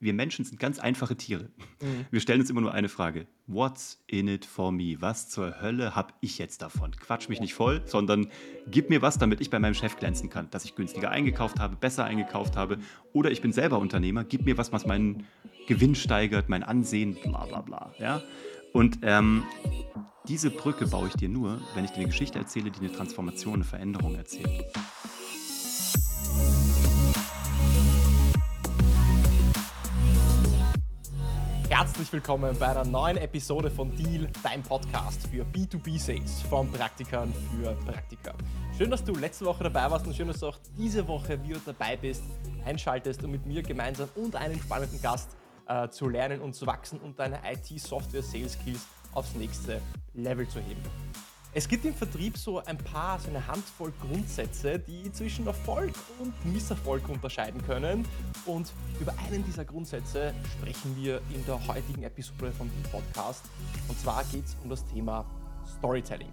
wir Menschen sind ganz einfache Tiere. Mhm. Wir stellen uns immer nur eine Frage. What's in it for me? Was zur Hölle habe ich jetzt davon? Quatsch mich nicht voll, sondern gib mir was, damit ich bei meinem Chef glänzen kann. Dass ich günstiger eingekauft habe, besser eingekauft habe. Oder ich bin selber Unternehmer, gib mir was, was meinen Gewinn steigert, mein Ansehen, bla bla bla. Ja? Und ähm, diese Brücke baue ich dir nur, wenn ich dir eine Geschichte erzähle, die eine Transformation, eine Veränderung erzählt. Herzlich willkommen bei einer neuen Episode von Deal, dein Podcast für B2B-Sales von Praktikern für Praktiker. Schön, dass du letzte Woche dabei warst und schön, dass du auch diese Woche wieder dabei bist, einschaltest und mit mir gemeinsam und einem spannenden Gast äh, zu lernen und zu wachsen und deine IT-Software-Sales-Skills aufs nächste Level zu heben. Es gibt im Vertrieb so ein paar, so eine Handvoll Grundsätze, die zwischen Erfolg und Misserfolg unterscheiden können. Und über einen dieser Grundsätze sprechen wir in der heutigen Episode von dem Podcast. Und zwar geht es um das Thema Storytelling.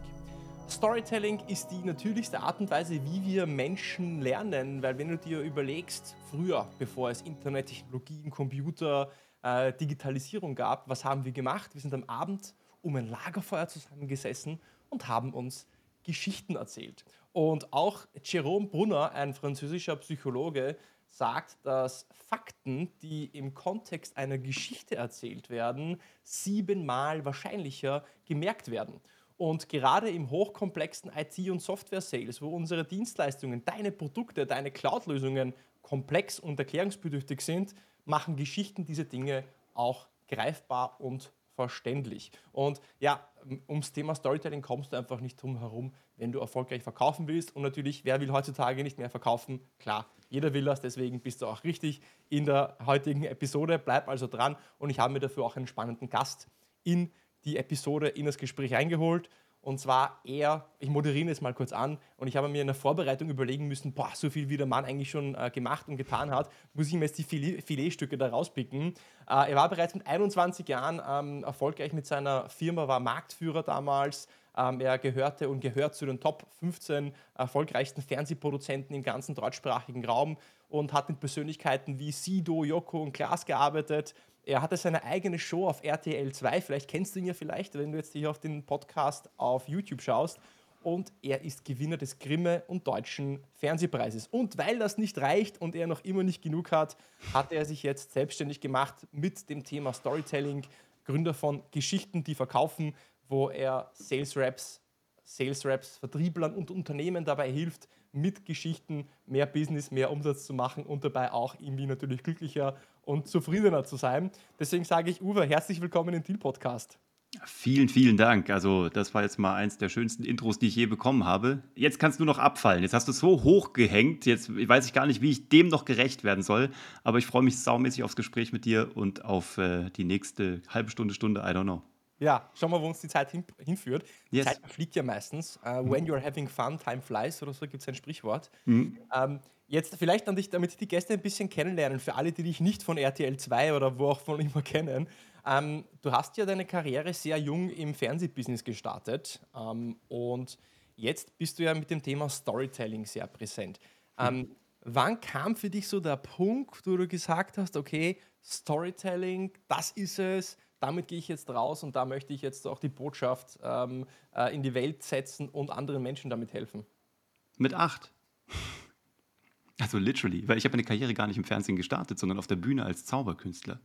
Storytelling ist die natürlichste Art und Weise, wie wir Menschen lernen, weil wenn du dir überlegst, früher, bevor es Internet, Technologien, Computer, äh, Digitalisierung gab, was haben wir gemacht? Wir sind am Abend um ein Lagerfeuer zusammengesessen und haben uns Geschichten erzählt. Und auch Jerome Brunner, ein französischer Psychologe, sagt, dass Fakten, die im Kontext einer Geschichte erzählt werden, siebenmal wahrscheinlicher gemerkt werden. Und gerade im hochkomplexen IT- und Software-Sales, wo unsere Dienstleistungen, deine Produkte, deine Cloud-Lösungen komplex und erklärungsbedürftig sind, machen Geschichten diese Dinge auch greifbar und verständlich. Und ja, ums Thema Storytelling kommst du einfach nicht drum herum, wenn du erfolgreich verkaufen willst. Und natürlich, wer will heutzutage nicht mehr verkaufen? Klar, jeder will das, deswegen bist du auch richtig in der heutigen Episode. Bleib also dran und ich habe mir dafür auch einen spannenden Gast in die Episode, in das Gespräch eingeholt. Und zwar er, ich moderiere es mal kurz an und ich habe mir in der Vorbereitung überlegen müssen, boah, so viel wie der Mann eigentlich schon äh, gemacht und getan hat, muss ich mir jetzt die Filet, Filetstücke da rauspicken. Äh, er war bereits mit 21 Jahren ähm, erfolgreich mit seiner Firma, war Marktführer damals. Ähm, er gehörte und gehört zu den Top 15 erfolgreichsten Fernsehproduzenten im ganzen deutschsprachigen Raum und hat mit Persönlichkeiten wie Sido, Joko und Klaas gearbeitet. Er hatte seine eigene Show auf RTL 2. Vielleicht kennst du ihn ja vielleicht, wenn du jetzt hier auf den Podcast auf YouTube schaust. Und er ist Gewinner des Grimme und Deutschen Fernsehpreises. Und weil das nicht reicht und er noch immer nicht genug hat, hat er sich jetzt selbstständig gemacht mit dem Thema Storytelling. Gründer von Geschichten, die verkaufen, wo er Sales Reps, Sales Reps, Vertrieblern und Unternehmen dabei hilft, mit Geschichten mehr Business, mehr Umsatz zu machen und dabei auch irgendwie natürlich glücklicher und zufriedener zu sein. Deswegen sage ich, Uwe, herzlich willkommen im Deal Podcast. Vielen, vielen Dank. Also, das war jetzt mal eins der schönsten Intros, die ich je bekommen habe. Jetzt kannst du noch abfallen. Jetzt hast du so hoch gehängt. Jetzt weiß ich gar nicht, wie ich dem noch gerecht werden soll. Aber ich freue mich saumäßig aufs Gespräch mit dir und auf äh, die nächste halbe Stunde, Stunde, I don't know. Ja, schauen wir, wo uns die Zeit hin, hinführt. Die yes. Zeit fliegt ja meistens. Uh, when you're having fun, time flies oder so gibt es ein Sprichwort. Mhm. Ähm, jetzt vielleicht an dich, damit die Gäste ein bisschen kennenlernen, für alle, die dich nicht von RTL 2 oder wo auch von immer kennen. Ähm, du hast ja deine Karriere sehr jung im Fernsehbusiness gestartet ähm, und jetzt bist du ja mit dem Thema Storytelling sehr präsent. Mhm. Wann kam für dich so der Punkt, wo du gesagt hast, okay, Storytelling, das ist es, damit gehe ich jetzt raus und da möchte ich jetzt auch die Botschaft ähm, äh, in die Welt setzen und anderen Menschen damit helfen. Mit acht. Also literally, weil ich habe meine Karriere gar nicht im Fernsehen gestartet, sondern auf der Bühne als Zauberkünstler.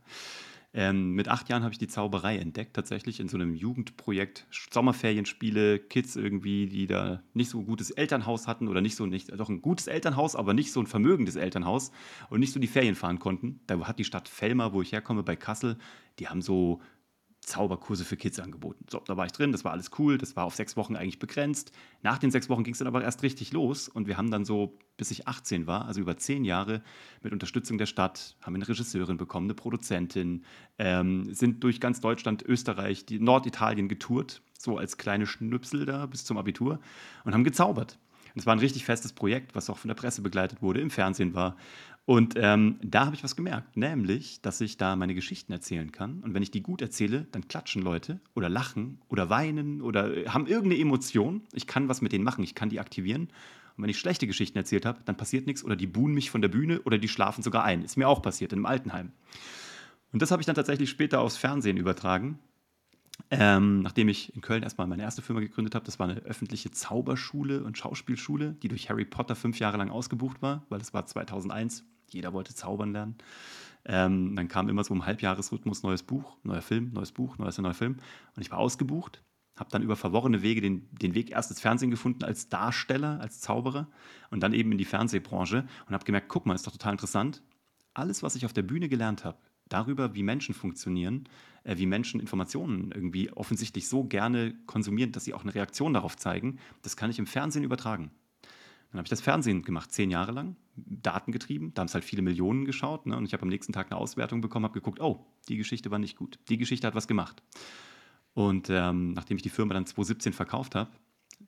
Ähm, mit acht Jahren habe ich die Zauberei entdeckt, tatsächlich in so einem Jugendprojekt, Sommerferienspiele, Kids irgendwie, die da nicht so ein gutes Elternhaus hatten oder nicht so, nicht, doch ein gutes Elternhaus, aber nicht so ein vermögendes Elternhaus und nicht so die Ferien fahren konnten. Da hat die Stadt Fellmar, wo ich herkomme, bei Kassel, die haben so Zauberkurse für Kids angeboten. So, da war ich drin, das war alles cool, das war auf sechs Wochen eigentlich begrenzt. Nach den sechs Wochen ging es dann aber erst richtig los und wir haben dann so, bis ich 18 war, also über zehn Jahre, mit Unterstützung der Stadt, haben eine Regisseurin bekommen, eine Produzentin, ähm, sind durch ganz Deutschland, Österreich, die Norditalien getourt, so als kleine Schnüpsel da bis zum Abitur und haben gezaubert. Es war ein richtig festes Projekt, was auch von der Presse begleitet wurde, im Fernsehen war. Und ähm, da habe ich was gemerkt, nämlich, dass ich da meine Geschichten erzählen kann. Und wenn ich die gut erzähle, dann klatschen Leute oder lachen oder weinen oder äh, haben irgendeine Emotion. Ich kann was mit denen machen, ich kann die aktivieren. Und wenn ich schlechte Geschichten erzählt habe, dann passiert nichts oder die buhen mich von der Bühne oder die schlafen sogar ein. Ist mir auch passiert in einem Altenheim. Und das habe ich dann tatsächlich später aufs Fernsehen übertragen. Ähm, nachdem ich in Köln erstmal meine erste Firma gegründet habe, das war eine öffentliche Zauberschule und Schauspielschule, die durch Harry Potter fünf Jahre lang ausgebucht war, weil das war 2001. Jeder wollte zaubern lernen. Ähm, dann kam immer so im Halbjahresrhythmus neues Buch, neuer Film, neues Buch, neues neuer Film. Und ich war ausgebucht, habe dann über verworrene Wege den, den Weg erst ins Fernsehen gefunden als Darsteller, als Zauberer und dann eben in die Fernsehbranche und habe gemerkt, guck mal, ist doch total interessant. Alles, was ich auf der Bühne gelernt habe, darüber, wie Menschen funktionieren, äh, wie Menschen Informationen irgendwie offensichtlich so gerne konsumieren, dass sie auch eine Reaktion darauf zeigen, das kann ich im Fernsehen übertragen. Dann habe ich das Fernsehen gemacht, zehn Jahre lang, Daten getrieben. Da haben es halt viele Millionen geschaut. Ne? Und ich habe am nächsten Tag eine Auswertung bekommen, habe geguckt, oh, die Geschichte war nicht gut. Die Geschichte hat was gemacht. Und ähm, nachdem ich die Firma dann 2017 verkauft habe,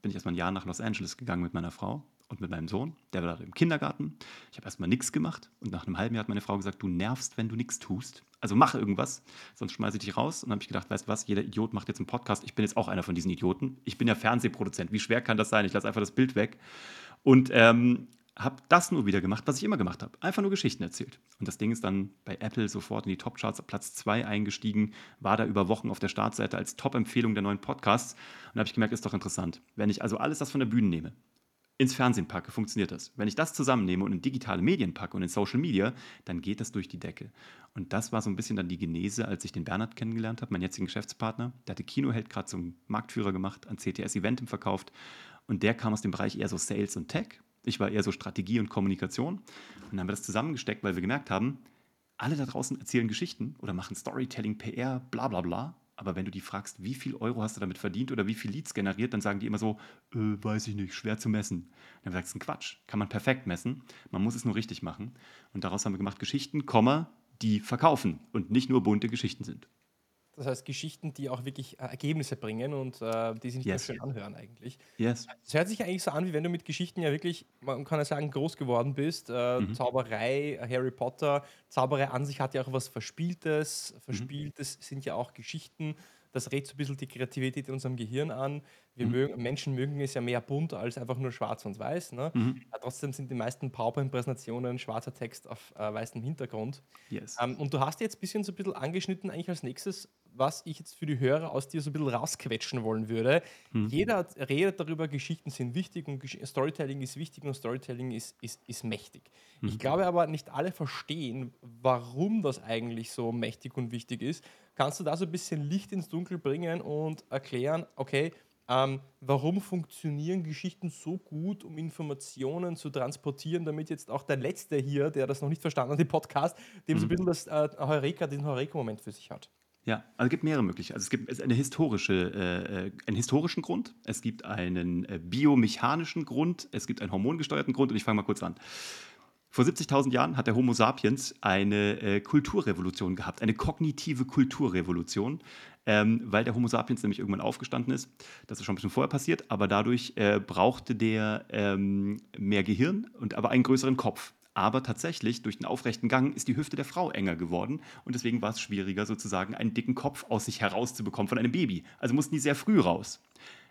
bin ich erstmal ein Jahr nach Los Angeles gegangen mit meiner Frau und mit meinem Sohn. Der war da im Kindergarten. Ich habe erstmal nichts gemacht. Und nach einem halben Jahr hat meine Frau gesagt, du nervst, wenn du nichts tust. Also mach irgendwas, sonst schmeiße ich dich raus. Und dann habe ich gedacht, weißt du was, jeder Idiot macht jetzt einen Podcast. Ich bin jetzt auch einer von diesen Idioten. Ich bin ja Fernsehproduzent. Wie schwer kann das sein? Ich lasse einfach das Bild weg. Und ähm, habe das nur wieder gemacht, was ich immer gemacht habe. Einfach nur Geschichten erzählt. Und das Ding ist dann bei Apple sofort in die Top-Charts auf Platz 2 eingestiegen, war da über Wochen auf der Startseite als Top-Empfehlung der neuen Podcasts. Und da habe ich gemerkt, ist doch interessant. Wenn ich also alles das von der Bühne nehme, ins Fernsehen packe, funktioniert das. Wenn ich das zusammennehme und in digitale Medien packe und in Social Media, dann geht das durch die Decke. Und das war so ein bisschen dann die Genese, als ich den Bernhard kennengelernt habe, meinen jetzigen Geschäftspartner. Der hatte Kinoheld gerade zum Marktführer gemacht, an CTS Eventim verkauft. Und der kam aus dem Bereich eher so Sales und Tech ich war eher so Strategie und Kommunikation. Und dann haben wir das zusammengesteckt, weil wir gemerkt haben, alle da draußen erzählen Geschichten oder machen Storytelling, PR, bla bla bla. Aber wenn du die fragst, wie viel Euro hast du damit verdient oder wie viel Leads generiert, dann sagen die immer so, äh, weiß ich nicht, schwer zu messen. Dann sagst du, Quatsch, kann man perfekt messen. Man muss es nur richtig machen. Und daraus haben wir gemacht Geschichten, die verkaufen und nicht nur bunte Geschichten sind. Das heißt, Geschichten, die auch wirklich äh, Ergebnisse bringen und äh, die sich nicht yes. schön anhören eigentlich. Yes. Es hört sich eigentlich so an, wie wenn du mit Geschichten ja wirklich, man kann ja sagen, groß geworden bist. Äh, mhm. Zauberei, Harry Potter, Zauberei an sich hat ja auch was Verspieltes. Verspieltes mhm. sind ja auch Geschichten. Das rät so ein bisschen die Kreativität in unserem Gehirn an. Wir mhm. mögen, Menschen mögen es ja mehr bunt als einfach nur schwarz und weiß. Ne? Mhm. trotzdem sind die meisten PowerPoint-Präsentationen schwarzer Text auf äh, weißem Hintergrund. Yes. Ähm, und du hast jetzt ein bisschen so ein bisschen angeschnitten, eigentlich als nächstes, was ich jetzt für die Hörer aus dir so ein bisschen rausquetschen wollen würde. Mhm. Jeder redet darüber, Geschichten sind wichtig und Storytelling ist wichtig und Storytelling ist, ist, ist mächtig. Ich mhm. glaube aber, nicht alle verstehen, warum das eigentlich so mächtig und wichtig ist. Kannst du da so ein bisschen Licht ins Dunkel bringen und erklären, okay, ähm, warum funktionieren Geschichten so gut, um Informationen zu transportieren, damit jetzt auch der Letzte hier, der das noch nicht verstanden hat, im Podcast, dem mhm. so ein bisschen das äh, Heureka, diesen Heureka-Moment für sich hat? Ja, also es gibt mehrere Möglichkeiten. Also es gibt eine historische, äh, äh, einen historischen Grund, es gibt einen äh, biomechanischen Grund, es gibt einen hormongesteuerten Grund und ich fange mal kurz an. Vor 70.000 Jahren hat der Homo sapiens eine äh, Kulturrevolution gehabt, eine kognitive Kulturrevolution ähm, weil der Homo sapiens nämlich irgendwann aufgestanden ist. Das ist schon ein bisschen vorher passiert, aber dadurch äh, brauchte der ähm, mehr Gehirn und aber einen größeren Kopf. Aber tatsächlich, durch den aufrechten Gang ist die Hüfte der Frau enger geworden und deswegen war es schwieriger, sozusagen einen dicken Kopf aus sich herauszubekommen von einem Baby. Also mussten die sehr früh raus.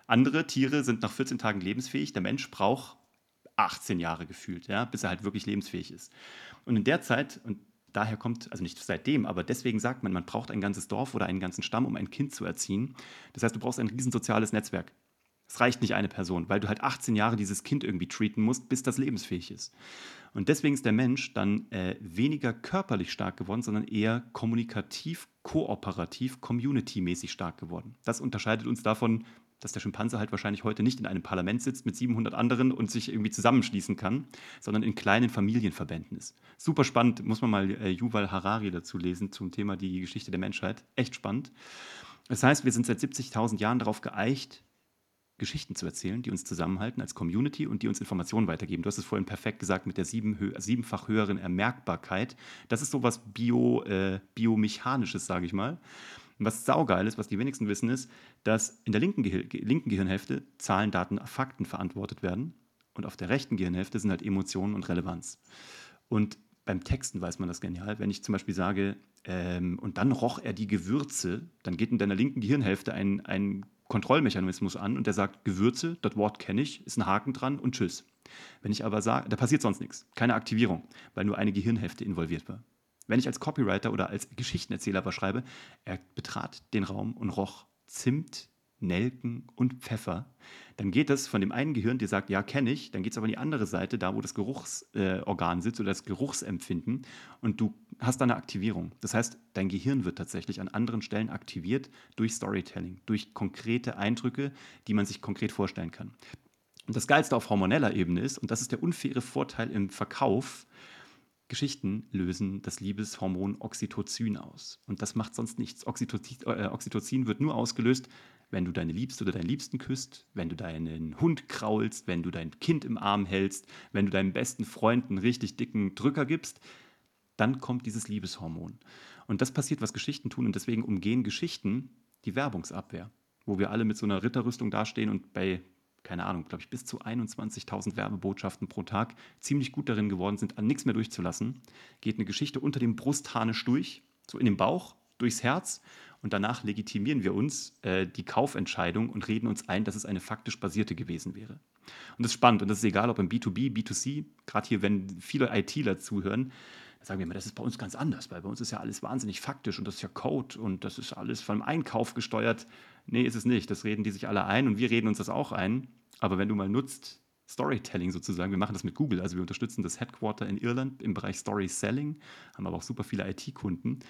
Andere Tiere sind nach 14 Tagen lebensfähig. Der Mensch braucht 18 Jahre gefühlt, ja, bis er halt wirklich lebensfähig ist. Und in der Zeit, und daher kommt, also nicht seitdem, aber deswegen sagt man, man braucht ein ganzes Dorf oder einen ganzen Stamm, um ein Kind zu erziehen. Das heißt, du brauchst ein riesensoziales Netzwerk. Es reicht nicht eine Person, weil du halt 18 Jahre dieses Kind irgendwie treaten musst, bis das lebensfähig ist. Und deswegen ist der Mensch dann äh, weniger körperlich stark geworden, sondern eher kommunikativ, kooperativ, community-mäßig stark geworden. Das unterscheidet uns davon, dass der Schimpanse halt wahrscheinlich heute nicht in einem Parlament sitzt mit 700 anderen und sich irgendwie zusammenschließen kann, sondern in kleinen Familienverbänden ist. Super spannend, muss man mal äh, Yuval Harari dazu lesen zum Thema die Geschichte der Menschheit. Echt spannend. Das heißt, wir sind seit 70.000 Jahren darauf geeicht, Geschichten zu erzählen, die uns zusammenhalten als Community und die uns Informationen weitergeben. Du hast es vorhin perfekt gesagt mit der sieben, siebenfach höheren Ermerkbarkeit. Das ist sowas Bio, äh, Biomechanisches, sage ich mal. Was saugeil ist, was die wenigsten wissen, ist, dass in der linken, Gehir linken Gehirnhälfte Zahlen, Daten, Fakten verantwortet werden und auf der rechten Gehirnhälfte sind halt Emotionen und Relevanz. Und beim Texten weiß man das genial. Wenn ich zum Beispiel sage, ähm, und dann roch er die Gewürze, dann geht in deiner linken Gehirnhälfte ein, ein Kontrollmechanismus an und der sagt, Gewürze, das Wort kenne ich, ist ein Haken dran und tschüss. Wenn ich aber sage, da passiert sonst nichts, keine Aktivierung, weil nur eine Gehirnhälfte involviert war. Wenn ich als Copywriter oder als Geschichtenerzähler was schreibe, er betrat den Raum und roch Zimt, Nelken und Pfeffer, dann geht das von dem einen Gehirn, der sagt, ja, kenne ich, dann geht es aber an die andere Seite, da wo das Geruchsorgan äh, sitzt oder das Geruchsempfinden und du hast da eine Aktivierung. Das heißt, dein Gehirn wird tatsächlich an anderen Stellen aktiviert durch Storytelling, durch konkrete Eindrücke, die man sich konkret vorstellen kann. Und das Geilste auf hormoneller Ebene ist, und das ist der unfaire Vorteil im Verkauf, Geschichten lösen das Liebeshormon Oxytocin aus. Und das macht sonst nichts. Oxytocin, äh, Oxytocin wird nur ausgelöst, wenn du deine Liebste oder deinen Liebsten küsst, wenn du deinen Hund kraulst, wenn du dein Kind im Arm hältst, wenn du deinem besten Freund einen richtig dicken Drücker gibst, dann kommt dieses Liebeshormon. Und das passiert, was Geschichten tun. Und deswegen umgehen Geschichten die Werbungsabwehr, wo wir alle mit so einer Ritterrüstung dastehen und bei keine Ahnung, glaube ich, bis zu 21.000 Werbebotschaften pro Tag ziemlich gut darin geworden sind, an nichts mehr durchzulassen, geht eine Geschichte unter dem Brustharnisch durch, so in den Bauch, durchs Herz und danach legitimieren wir uns äh, die Kaufentscheidung und reden uns ein, dass es eine faktisch basierte gewesen wäre. Und das ist spannend und das ist egal, ob im B2B, B2C, gerade hier, wenn viele ITler zuhören, sagen wir immer, das ist bei uns ganz anders, weil bei uns ist ja alles wahnsinnig faktisch und das ist ja Code und das ist alles vom Einkauf gesteuert. Nee, ist es nicht. Das reden die sich alle ein und wir reden uns das auch ein. Aber wenn du mal nutzt, Storytelling sozusagen, wir machen das mit Google, also wir unterstützen das Headquarter in Irland im Bereich Story Selling, haben aber auch super viele IT-Kunden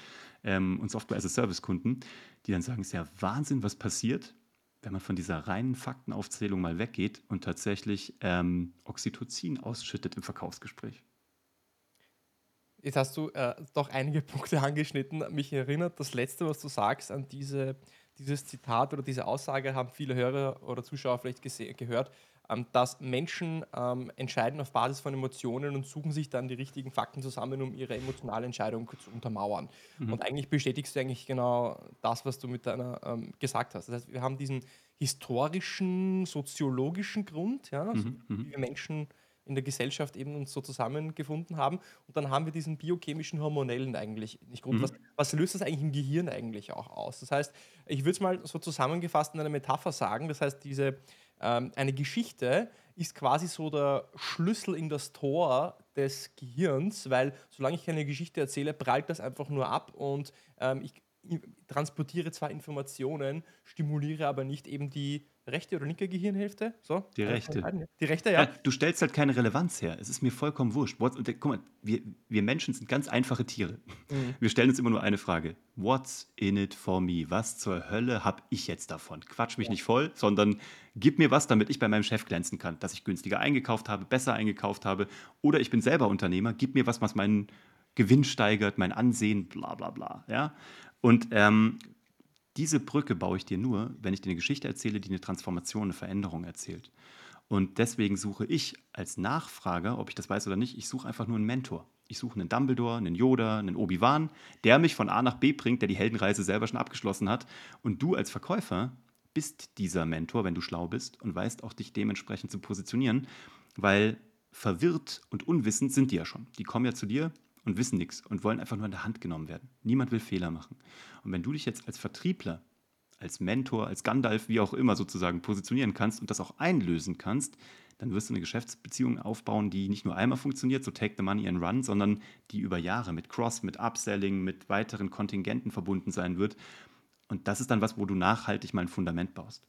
ähm, und Software-as-a-Service-Kunden, die dann sagen, es ist ja Wahnsinn, was passiert, wenn man von dieser reinen Faktenaufzählung mal weggeht und tatsächlich ähm, Oxytocin ausschüttet im Verkaufsgespräch. Jetzt hast du äh, doch einige Punkte angeschnitten. Mich erinnert das Letzte, was du sagst, an diese dieses Zitat oder diese Aussage haben viele Hörer oder Zuschauer vielleicht gehört, dass Menschen ähm, entscheiden auf Basis von Emotionen und suchen sich dann die richtigen Fakten zusammen, um ihre emotionale Entscheidung zu untermauern. Mhm. Und eigentlich bestätigst du eigentlich genau das, was du mit deiner ähm, gesagt hast. Das heißt, wir haben diesen historischen, soziologischen Grund, ja, also mhm. wie wir Menschen in der Gesellschaft eben uns so zusammengefunden haben. Und dann haben wir diesen biochemischen hormonellen eigentlich nicht Grund. Mhm. Was, was, löst das eigentlich im Gehirn eigentlich auch aus? Das heißt, ich würde es mal so zusammengefasst in einer Metapher sagen. Das heißt, diese, ähm, eine Geschichte ist quasi so der Schlüssel in das Tor des Gehirns, weil solange ich keine Geschichte erzähle, prallt das einfach nur ab und ähm, ich transportiere zwar Informationen, stimuliere aber nicht eben die rechte oder linke Gehirnhälfte? So? Die rechte. Die rechte, ja. ja. Du stellst halt keine Relevanz her. Es ist mir vollkommen wurscht. What, guck mal, wir, wir Menschen sind ganz einfache Tiere. Mhm. Wir stellen uns immer nur eine Frage. What's in it for me? Was zur Hölle habe ich jetzt davon? Quatsch mich ja. nicht voll, sondern gib mir was, damit ich bei meinem Chef glänzen kann. Dass ich günstiger eingekauft habe, besser eingekauft habe. Oder ich bin selber Unternehmer. Gib mir was, was meinen Gewinn steigert, mein Ansehen, bla bla bla. Ja? Und ähm, diese Brücke baue ich dir nur, wenn ich dir eine Geschichte erzähle, die eine Transformation, eine Veränderung erzählt. Und deswegen suche ich als Nachfrager, ob ich das weiß oder nicht, ich suche einfach nur einen Mentor. Ich suche einen Dumbledore, einen Yoda, einen Obi-Wan, der mich von A nach B bringt, der die Heldenreise selber schon abgeschlossen hat. Und du als Verkäufer bist dieser Mentor, wenn du schlau bist und weißt auch dich dementsprechend zu positionieren, weil verwirrt und unwissend sind die ja schon. Die kommen ja zu dir, und wissen nichts und wollen einfach nur in der Hand genommen werden. Niemand will Fehler machen. Und wenn du dich jetzt als Vertriebler, als Mentor, als Gandalf, wie auch immer sozusagen positionieren kannst und das auch einlösen kannst, dann wirst du eine Geschäftsbeziehung aufbauen, die nicht nur einmal funktioniert, so take the money and run, sondern die über Jahre mit Cross, mit Upselling, mit weiteren Kontingenten verbunden sein wird. Und das ist dann was, wo du nachhaltig mal ein Fundament baust.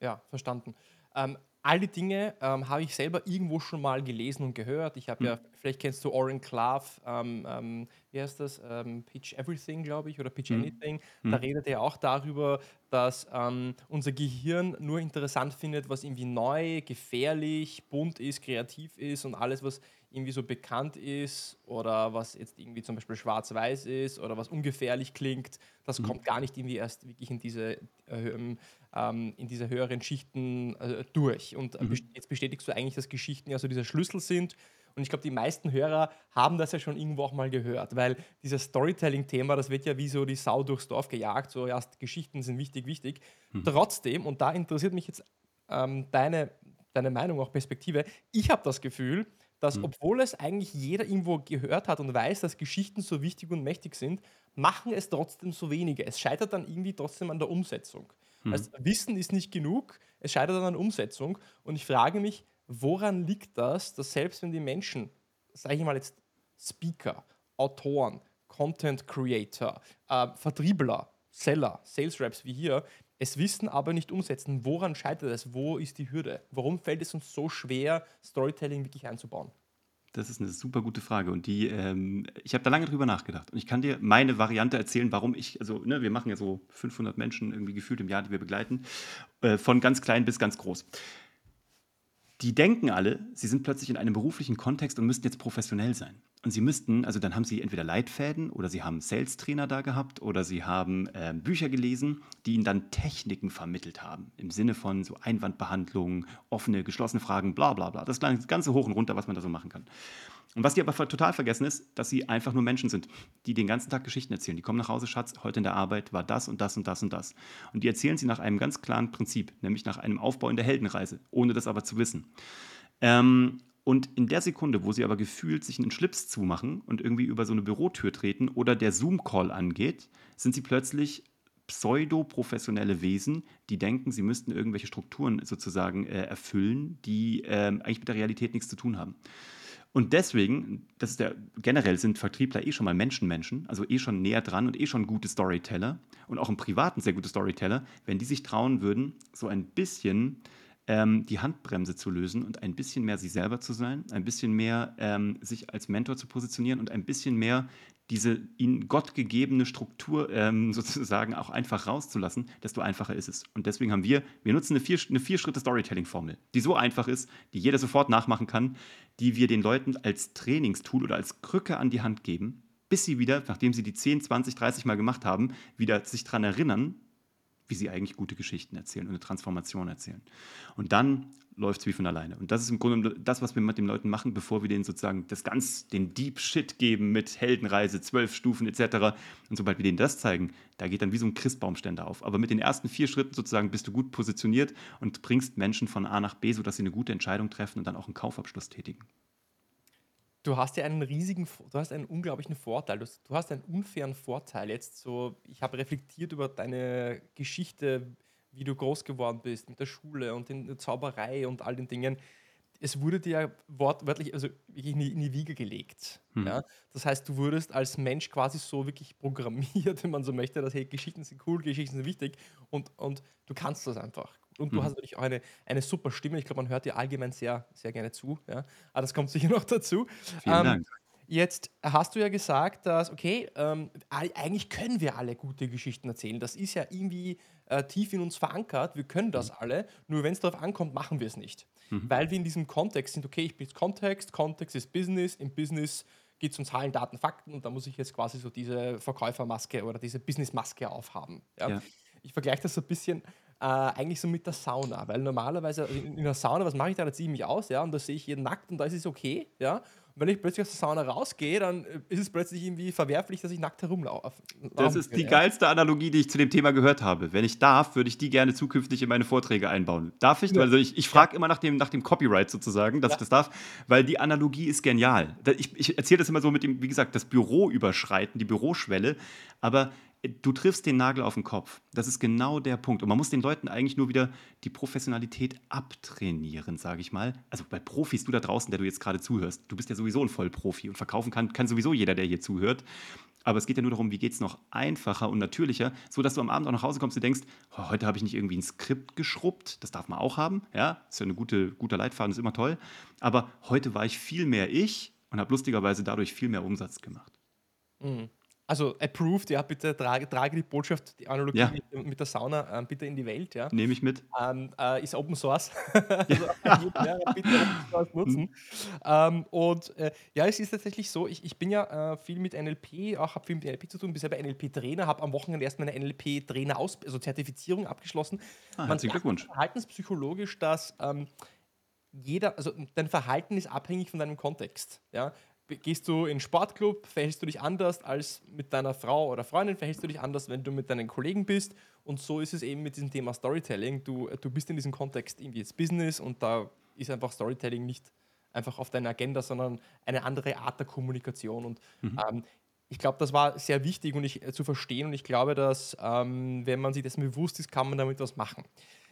Ja, verstanden. Ähm, all die Dinge ähm, habe ich selber irgendwo schon mal gelesen und gehört. Ich habe hm. ja, vielleicht kennst du Oren Clave, ähm, ähm, wie heißt das? Ähm, Pitch Everything, glaube ich, oder Pitch hm. Anything. Hm. Da redet er auch darüber, dass ähm, unser Gehirn nur interessant findet, was irgendwie neu, gefährlich, bunt ist, kreativ ist und alles, was irgendwie so bekannt ist oder was jetzt irgendwie zum Beispiel schwarz-weiß ist oder was ungefährlich klingt, das mhm. kommt gar nicht irgendwie erst wirklich in diese, äh, ähm, in diese höheren Schichten äh, durch. Und mhm. jetzt bestätigst du eigentlich, dass Geschichten ja so dieser Schlüssel sind. Und ich glaube, die meisten Hörer haben das ja schon irgendwo auch mal gehört, weil dieses Storytelling-Thema, das wird ja wie so die Sau durchs Dorf gejagt, so ja, Geschichten sind wichtig, wichtig. Mhm. Trotzdem, und da interessiert mich jetzt ähm, deine, deine Meinung, auch Perspektive, ich habe das Gefühl, dass mhm. obwohl es eigentlich jeder irgendwo gehört hat und weiß, dass Geschichten so wichtig und mächtig sind, machen es trotzdem so wenige. Es scheitert dann irgendwie trotzdem an der Umsetzung. Mhm. Also Wissen ist nicht genug, es scheitert an Umsetzung. Und ich frage mich, woran liegt das, dass selbst wenn die Menschen, sage ich mal jetzt Speaker, Autoren, Content Creator, äh, Vertriebler, Seller, Sales Reps wie hier es wissen, aber nicht umsetzen. Woran scheitert es? Wo ist die Hürde? Warum fällt es uns so schwer, Storytelling wirklich einzubauen? Das ist eine super gute Frage und die, ähm, ich habe da lange drüber nachgedacht und ich kann dir meine Variante erzählen, warum ich, also ne, wir machen ja so 500 Menschen irgendwie gefühlt im Jahr, die wir begleiten, äh, von ganz klein bis ganz groß die denken alle, sie sind plötzlich in einem beruflichen Kontext und müssten jetzt professionell sein. Und sie müssten, also dann haben sie entweder Leitfäden oder sie haben Sales-Trainer da gehabt oder sie haben äh, Bücher gelesen, die ihnen dann Techniken vermittelt haben. Im Sinne von so Einwandbehandlung, offene, geschlossene Fragen, bla bla bla. Das ganze hoch und runter, was man da so machen kann. Und was die aber total vergessen ist, dass sie einfach nur Menschen sind, die den ganzen Tag Geschichten erzählen. Die kommen nach Hause, Schatz, heute in der Arbeit war das und das und das und das. Und die erzählen sie nach einem ganz klaren Prinzip, nämlich nach einem Aufbau in der Heldenreise, ohne das aber zu wissen. Ähm, und in der Sekunde, wo sie aber gefühlt sich einen Schlips zumachen und irgendwie über so eine Bürotür treten oder der Zoom-Call angeht, sind sie plötzlich pseudo-professionelle Wesen, die denken, sie müssten irgendwelche Strukturen sozusagen äh, erfüllen, die äh, eigentlich mit der Realität nichts zu tun haben. Und deswegen, das ist der, generell sind Vertriebler eh schon mal Menschenmenschen, also eh schon näher dran und eh schon gute Storyteller und auch im Privaten sehr gute Storyteller, wenn die sich trauen würden, so ein bisschen ähm, die Handbremse zu lösen und ein bisschen mehr sie selber zu sein, ein bisschen mehr ähm, sich als Mentor zu positionieren und ein bisschen mehr diese ihnen Gott gegebene Struktur ähm, sozusagen auch einfach rauszulassen, desto einfacher ist es. Und deswegen haben wir, wir nutzen eine vier, eine vier Schritte Storytelling-Formel, die so einfach ist, die jeder sofort nachmachen kann, die wir den Leuten als Trainingstool oder als Krücke an die Hand geben, bis sie wieder, nachdem sie die 10, 20, 30 Mal gemacht haben, wieder sich daran erinnern, wie sie eigentlich gute Geschichten erzählen und eine Transformation erzählen. Und dann läuft es wie von alleine. Und das ist im Grunde das, was wir mit den Leuten machen, bevor wir denen sozusagen das ganz, den Deep Shit geben mit Heldenreise, zwölf Stufen etc. Und sobald wir denen das zeigen, da geht dann wie so ein Christbaumständer auf. Aber mit den ersten vier Schritten sozusagen bist du gut positioniert und bringst Menschen von A nach B, sodass sie eine gute Entscheidung treffen und dann auch einen Kaufabschluss tätigen. Du hast ja einen riesigen, du hast einen unglaublichen Vorteil. Du, du hast einen unfairen Vorteil. Jetzt so, ich habe reflektiert über deine Geschichte, wie du groß geworden bist mit der Schule und in der Zauberei und all den Dingen. Es wurde dir wortwörtlich, also wirklich in die, in die Wiege gelegt. Hm. Ja? Das heißt, du wurdest als Mensch quasi so wirklich programmiert, wenn man so möchte, dass hey, Geschichten sind cool, Geschichten sind wichtig und, und du kannst das einfach. Und du mhm. hast natürlich auch eine, eine super Stimme. Ich glaube, man hört dir allgemein sehr, sehr gerne zu. Ja? Aber das kommt sicher noch dazu. Vielen ähm, Dank. Jetzt hast du ja gesagt, dass, okay, ähm, eigentlich können wir alle gute Geschichten erzählen. Das ist ja irgendwie äh, tief in uns verankert. Wir können das mhm. alle. Nur wenn es darauf ankommt, machen wir es nicht. Mhm. Weil wir in diesem Kontext sind, okay, ich bin jetzt Kontext, Kontext ist Business. Im Business geht es um Zahlen, Daten, Fakten. Und da muss ich jetzt quasi so diese Verkäufermaske oder diese Businessmaske aufhaben. Ja? Ja. Ich vergleiche das so ein bisschen äh, eigentlich so mit der Sauna, weil normalerweise in, in der Sauna, was mache ich da? Da ziehe ich mich aus, ja, und da sehe ich jeden nackt und da ist es okay, ja. Und wenn ich plötzlich aus der Sauna rausgehe, dann äh, ist es plötzlich irgendwie verwerflich, dass ich nackt herumlaufe. Das ist die ja. geilste Analogie, die ich zu dem Thema gehört habe. Wenn ich darf, würde ich die gerne zukünftig in meine Vorträge einbauen. Darf ich? Ja. Also ich, ich frage ja. immer nach dem, nach dem Copyright sozusagen, dass ich das darf, weil die Analogie ist genial. Ich, ich erzähle das immer so mit dem, wie gesagt, das Büro überschreiten, die Büroschwelle, aber du triffst den Nagel auf den Kopf. Das ist genau der Punkt. Und man muss den Leuten eigentlich nur wieder die Professionalität abtrainieren, sage ich mal. Also bei Profis, du da draußen, der du jetzt gerade zuhörst, du bist ja sowieso ein Vollprofi und verkaufen kann, kann sowieso jeder, der hier zuhört. Aber es geht ja nur darum, wie geht es noch einfacher und natürlicher, sodass du am Abend auch nach Hause kommst und denkst, oh, heute habe ich nicht irgendwie ein Skript geschrubbt, das darf man auch haben, ja, ist ja ein gute, guter Leitfaden, ist immer toll. Aber heute war ich viel mehr ich und habe lustigerweise dadurch viel mehr Umsatz gemacht. Mhm. Also approved, ja, bitte trage, trage die Botschaft, die Analogie ja. mit, mit, der Sauna ähm, bitte in die Welt, ja. Nehme ich mit. Ähm, äh, ist Open Source. also ja, bitte Open Source nutzen. ähm, und äh, ja, es ist tatsächlich so, ich, ich bin ja äh, viel mit NLP, auch habe viel mit NLP zu tun, bin selber NLP-Trainer, habe am Wochenende erst meine NLP-Trainer, also Zertifizierung abgeschlossen. Ah, herzlichen Glückwunsch. Verhaltenspsychologisch, dass ähm, jeder, also dein Verhalten ist abhängig von deinem Kontext. Ja? Gehst du in den Sportclub, verhältst du dich anders als mit deiner Frau oder Freundin, verhältst du dich anders, wenn du mit deinen Kollegen bist. Und so ist es eben mit diesem Thema Storytelling. Du, du bist in diesem Kontext irgendwie jetzt Business und da ist einfach Storytelling nicht einfach auf deiner Agenda, sondern eine andere Art der Kommunikation. Und mhm. ähm, ich glaube, das war sehr wichtig und ich, äh, zu verstehen und ich glaube, dass ähm, wenn man sich dessen bewusst ist, kann man damit was machen.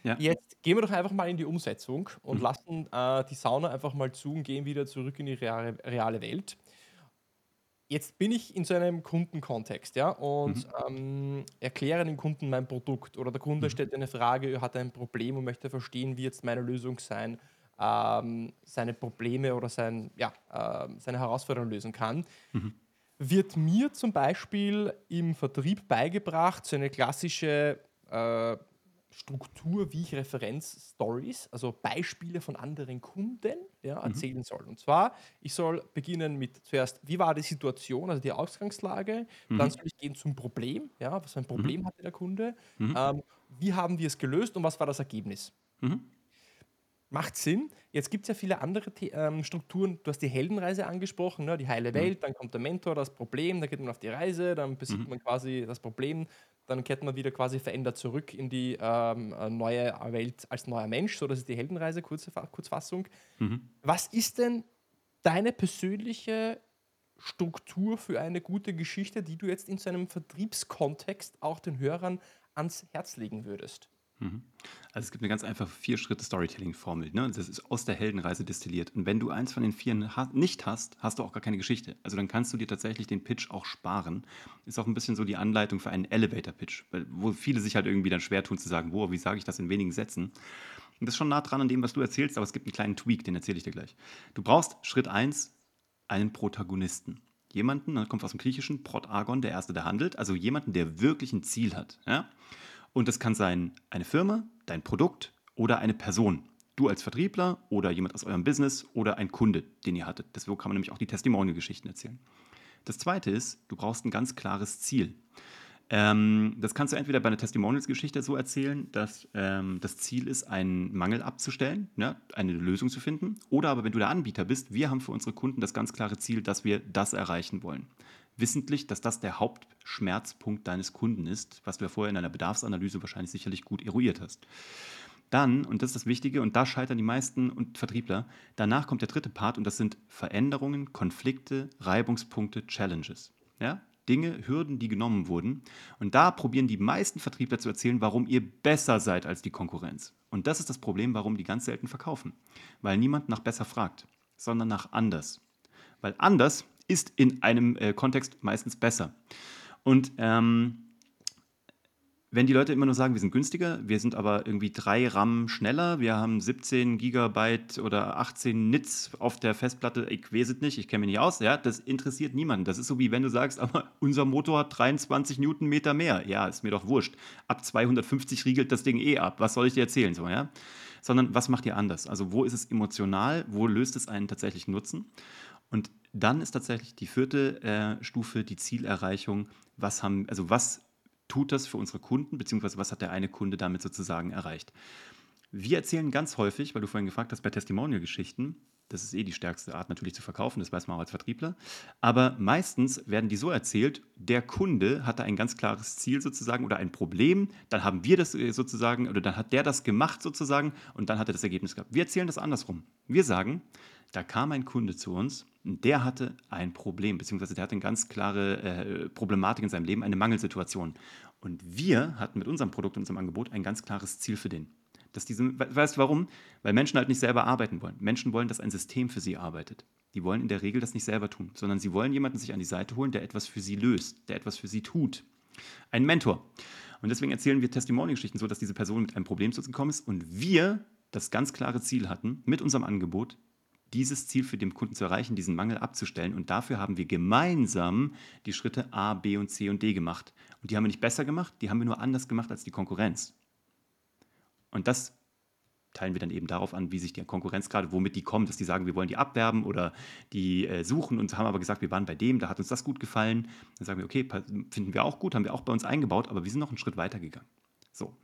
Ja. Jetzt gehen wir doch einfach mal in die Umsetzung und mhm. lassen äh, die Sauna einfach mal zu und gehen wieder zurück in die reale, reale Welt. Jetzt bin ich in so einem Kundenkontext, ja, und ähm, erkläre dem Kunden mein Produkt oder der Kunde Mhm. stellt eine Frage, er hat ein Problem und möchte verstehen, wie jetzt meine Lösung sein, ähm, seine Probleme oder sein, ja, ähm, seine Herausforderungen lösen kann. Mhm. Wird mir zum Beispiel im Vertrieb beigebracht, so eine klassische äh, Struktur, wie ich Referenzstories, also Beispiele von anderen Kunden, ja, Mhm. erzählen soll. Und zwar, ich soll beginnen mit zuerst, wie war die Situation, also die Ausgangslage, dann Mhm. soll ich gehen zum Problem, ja, was für ein Mhm. Problem hatte der Kunde, Mhm. ähm, wie haben wir es gelöst und was war das Ergebnis. Mhm. Macht Sinn. Jetzt gibt es ja viele andere The ähm, Strukturen. Du hast die Heldenreise angesprochen, ne? die heile Welt, dann kommt der Mentor, das Problem, dann geht man auf die Reise, dann besiegt Mhm. man quasi das Problem, dann kehrt man wieder quasi verändert zurück in die ähm, äh, neue Welt als neuer Mensch. So, das ist die Heldenreise, kurze Fa- Kurzfassung. Mhm. Was ist denn deine persönliche Struktur für eine gute Geschichte, die du jetzt in so einem Vertriebskontext auch den Hörern ans Herz legen würdest? Mhm. Also es gibt eine ganz einfache Vier-Schritte-Storytelling-Formel. Ne? Das ist aus der Heldenreise destilliert. Und wenn du eins von den vier nicht hast, hast du auch gar keine Geschichte. Also dann kannst du dir tatsächlich den Pitch auch sparen. Ist auch ein bisschen so die Anleitung für einen Elevator-Pitch, wo viele sich halt irgendwie dann schwer tun zu sagen, boah, wie sage ich das in wenigen Sätzen? Und das ist schon nah dran an dem, was du erzählst, aber es gibt einen kleinen Tweak, den erzähle ich dir gleich. Du brauchst Schritt eins einen Protagonisten. Jemanden, das kommt aus dem Griechischen, Protagon, der Erste, der handelt, also jemanden, der wirklich ein Ziel hat. Ja? Und das kann sein eine Firma, dein Produkt oder eine Person. Du als Vertriebler oder jemand aus eurem Business oder ein Kunde, den ihr hattet. Deswegen kann man nämlich auch die Testimonial-Geschichten erzählen. Das zweite ist, du brauchst ein ganz klares Ziel. Ähm, das kannst du entweder bei einer Testimonials-Geschichte so erzählen, dass ähm, das Ziel ist, einen Mangel abzustellen, ja, eine Lösung zu finden. Oder aber, wenn du der Anbieter bist, wir haben für unsere Kunden das ganz klare Ziel, dass wir das erreichen wollen. Wissentlich, dass das der Hauptschmerzpunkt deines Kunden ist, was du ja vorher in einer Bedarfsanalyse wahrscheinlich sicherlich gut eruiert hast. Dann, und das ist das Wichtige, und da scheitern die meisten und Vertriebler, danach kommt der dritte Part und das sind Veränderungen, Konflikte, Reibungspunkte, Challenges. Ja? Dinge, Hürden, die genommen wurden. Und da probieren die meisten Vertriebler zu erzählen, warum ihr besser seid als die Konkurrenz. Und das ist das Problem, warum die ganz selten verkaufen. Weil niemand nach besser fragt, sondern nach anders. Weil anders ist in einem äh, Kontext meistens besser. Und ähm, wenn die Leute immer nur sagen, wir sind günstiger, wir sind aber irgendwie drei RAM schneller, wir haben 17 Gigabyte oder 18 Nits auf der Festplatte, ich weiß es nicht, ich kenne mich nicht aus, ja, das interessiert niemanden. Das ist so wie wenn du sagst, aber unser Motor hat 23 Newtonmeter mehr. Ja, ist mir doch wurscht. Ab 250 riegelt das Ding eh ab. Was soll ich dir erzählen, so, ja? Sondern was macht ihr anders? Also, wo ist es emotional? Wo löst es einen tatsächlichen Nutzen? Und dann ist tatsächlich die vierte äh, Stufe die Zielerreichung. Was haben, also was tut das für unsere Kunden, beziehungsweise was hat der eine Kunde damit sozusagen erreicht? Wir erzählen ganz häufig, weil du vorhin gefragt hast, bei Testimonial-Geschichten, das ist eh die stärkste Art natürlich zu verkaufen, das weiß man auch als Vertriebler, aber meistens werden die so erzählt, der Kunde hatte ein ganz klares Ziel sozusagen oder ein Problem, dann haben wir das äh, sozusagen, oder dann hat der das gemacht sozusagen und dann hat er das Ergebnis gehabt. Wir erzählen das andersrum. Wir sagen, da kam ein Kunde zu uns der hatte ein Problem, beziehungsweise der hatte eine ganz klare äh, Problematik in seinem Leben, eine Mangelsituation. Und wir hatten mit unserem Produkt, unserem Angebot ein ganz klares Ziel für den. Dass diese, we- weißt du warum? Weil Menschen halt nicht selber arbeiten wollen. Menschen wollen, dass ein System für sie arbeitet. Die wollen in der Regel das nicht selber tun, sondern sie wollen jemanden sich an die Seite holen, der etwas für sie löst, der etwas für sie tut. Ein Mentor. Und deswegen erzählen wir Testimonial-Geschichten so, dass diese Person mit einem Problem zu uns gekommen ist und wir das ganz klare Ziel hatten, mit unserem Angebot dieses Ziel für den Kunden zu erreichen, diesen Mangel abzustellen. Und dafür haben wir gemeinsam die Schritte A, B und C und D gemacht. Und die haben wir nicht besser gemacht, die haben wir nur anders gemacht als die Konkurrenz. Und das teilen wir dann eben darauf an, wie sich die Konkurrenz gerade, womit die kommen, dass die sagen, wir wollen die abwerben oder die äh, suchen und haben aber gesagt, wir waren bei dem, da hat uns das gut gefallen. Dann sagen wir, okay, finden wir auch gut, haben wir auch bei uns eingebaut, aber wir sind noch einen Schritt weiter gegangen. So.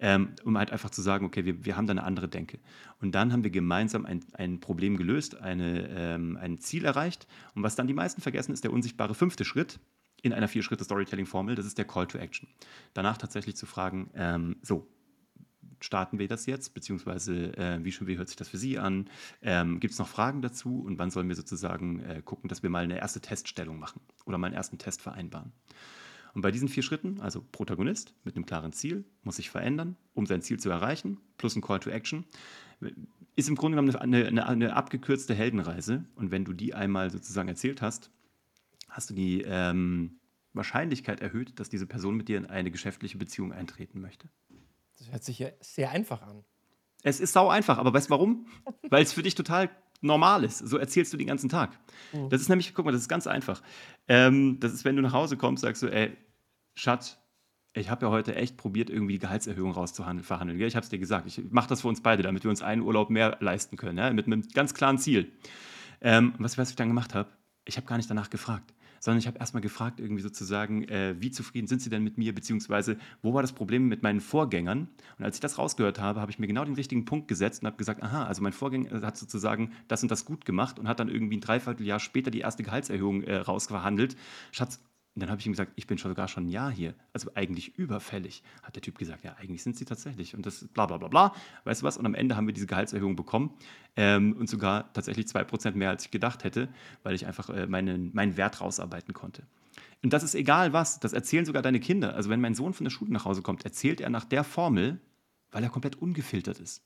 Ähm, um halt einfach zu sagen, okay, wir, wir haben da eine andere Denke. Und dann haben wir gemeinsam ein, ein Problem gelöst, eine, ähm, ein Ziel erreicht. Und was dann die meisten vergessen, ist der unsichtbare fünfte Schritt in einer Vier-Schritte-Storytelling-Formel. Das ist der Call to Action. Danach tatsächlich zu fragen, ähm, so, starten wir das jetzt, beziehungsweise äh, wie, schon, wie hört sich das für Sie an? Ähm, Gibt es noch Fragen dazu und wann sollen wir sozusagen äh, gucken, dass wir mal eine erste Teststellung machen oder mal einen ersten Test vereinbaren? Und bei diesen vier Schritten, also Protagonist mit einem klaren Ziel, muss sich verändern, um sein Ziel zu erreichen, plus ein Call to Action, ist im Grunde genommen eine, eine, eine abgekürzte Heldenreise. Und wenn du die einmal sozusagen erzählt hast, hast du die ähm, Wahrscheinlichkeit erhöht, dass diese Person mit dir in eine geschäftliche Beziehung eintreten möchte. Das hört sich ja sehr einfach an. Es ist sau einfach, aber weißt du warum? Weil es für dich total normal ist. So erzählst du den ganzen Tag. Mhm. Das ist nämlich, guck mal, das ist ganz einfach. Ähm, das ist, wenn du nach Hause kommst, sagst du, ey, Schatz, ich habe ja heute echt probiert, irgendwie die Gehaltserhöhung rauszuverhandeln. Ich habe es dir gesagt. Ich mache das für uns beide, damit wir uns einen Urlaub mehr leisten können, ja? mit einem ganz klaren Ziel. Ähm, was, was ich dann gemacht habe, ich habe gar nicht danach gefragt sondern ich habe erstmal gefragt, irgendwie sozusagen, äh, wie zufrieden sind sie denn mit mir, beziehungsweise wo war das Problem mit meinen Vorgängern? Und als ich das rausgehört habe, habe ich mir genau den richtigen Punkt gesetzt und habe gesagt, aha, also mein Vorgänger hat sozusagen das und das gut gemacht und hat dann irgendwie ein Dreivierteljahr später die erste Gehaltserhöhung äh, rausverhandelt. Schatz, und dann habe ich ihm gesagt, ich bin schon sogar schon ein Jahr hier. Also eigentlich überfällig. Hat der Typ gesagt, ja, eigentlich sind sie tatsächlich. Und das bla bla bla bla. Weißt du was? Und am Ende haben wir diese Gehaltserhöhung bekommen. Ähm, und sogar tatsächlich 2% mehr, als ich gedacht hätte, weil ich einfach äh, meinen, meinen Wert rausarbeiten konnte. Und das ist egal was. Das erzählen sogar deine Kinder. Also wenn mein Sohn von der Schule nach Hause kommt, erzählt er nach der Formel, weil er komplett ungefiltert ist.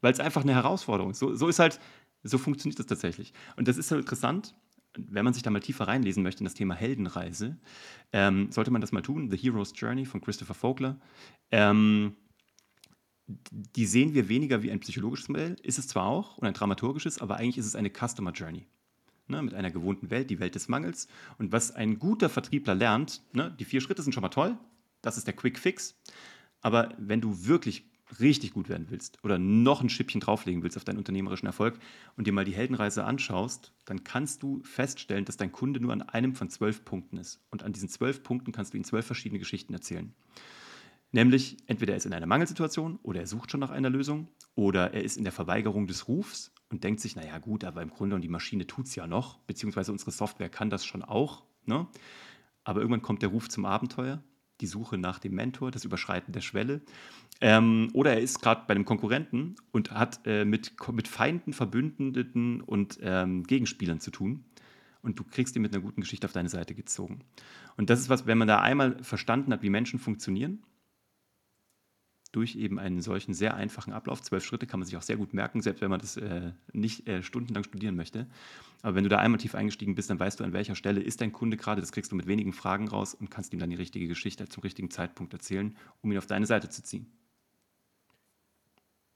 Weil es einfach eine Herausforderung ist. So, so ist halt, so funktioniert das tatsächlich. Und das ist so interessant wenn man sich da mal tiefer reinlesen möchte in das Thema Heldenreise, ähm, sollte man das mal tun. The Hero's Journey von Christopher Vogler. Ähm, die sehen wir weniger wie ein psychologisches Modell, ist es zwar auch, und ein dramaturgisches, aber eigentlich ist es eine Customer Journey. Ne, mit einer gewohnten Welt, die Welt des Mangels. Und was ein guter Vertriebler lernt, ne, die vier Schritte sind schon mal toll, das ist der Quick Fix. Aber wenn du wirklich richtig gut werden willst oder noch ein Schippchen drauflegen willst auf deinen unternehmerischen Erfolg und dir mal die Heldenreise anschaust, dann kannst du feststellen, dass dein Kunde nur an einem von zwölf Punkten ist. Und an diesen zwölf Punkten kannst du ihm zwölf verschiedene Geschichten erzählen. Nämlich, entweder er ist in einer Mangelsituation oder er sucht schon nach einer Lösung oder er ist in der Verweigerung des Rufs und denkt sich, naja gut, aber im Grunde und die Maschine tut es ja noch, beziehungsweise unsere Software kann das schon auch. Ne? Aber irgendwann kommt der Ruf zum Abenteuer die Suche nach dem Mentor, das Überschreiten der Schwelle. Ähm, oder er ist gerade bei einem Konkurrenten und hat äh, mit, mit Feinden, Verbündeten und ähm, Gegenspielern zu tun. Und du kriegst ihn mit einer guten Geschichte auf deine Seite gezogen. Und das ist was, wenn man da einmal verstanden hat, wie Menschen funktionieren, durch eben einen solchen sehr einfachen Ablauf. Zwölf Schritte kann man sich auch sehr gut merken, selbst wenn man das äh, nicht äh, stundenlang studieren möchte. Aber wenn du da einmal tief eingestiegen bist, dann weißt du, an welcher Stelle ist dein Kunde gerade. Das kriegst du mit wenigen Fragen raus und kannst ihm dann die richtige Geschichte zum richtigen Zeitpunkt erzählen, um ihn auf deine Seite zu ziehen.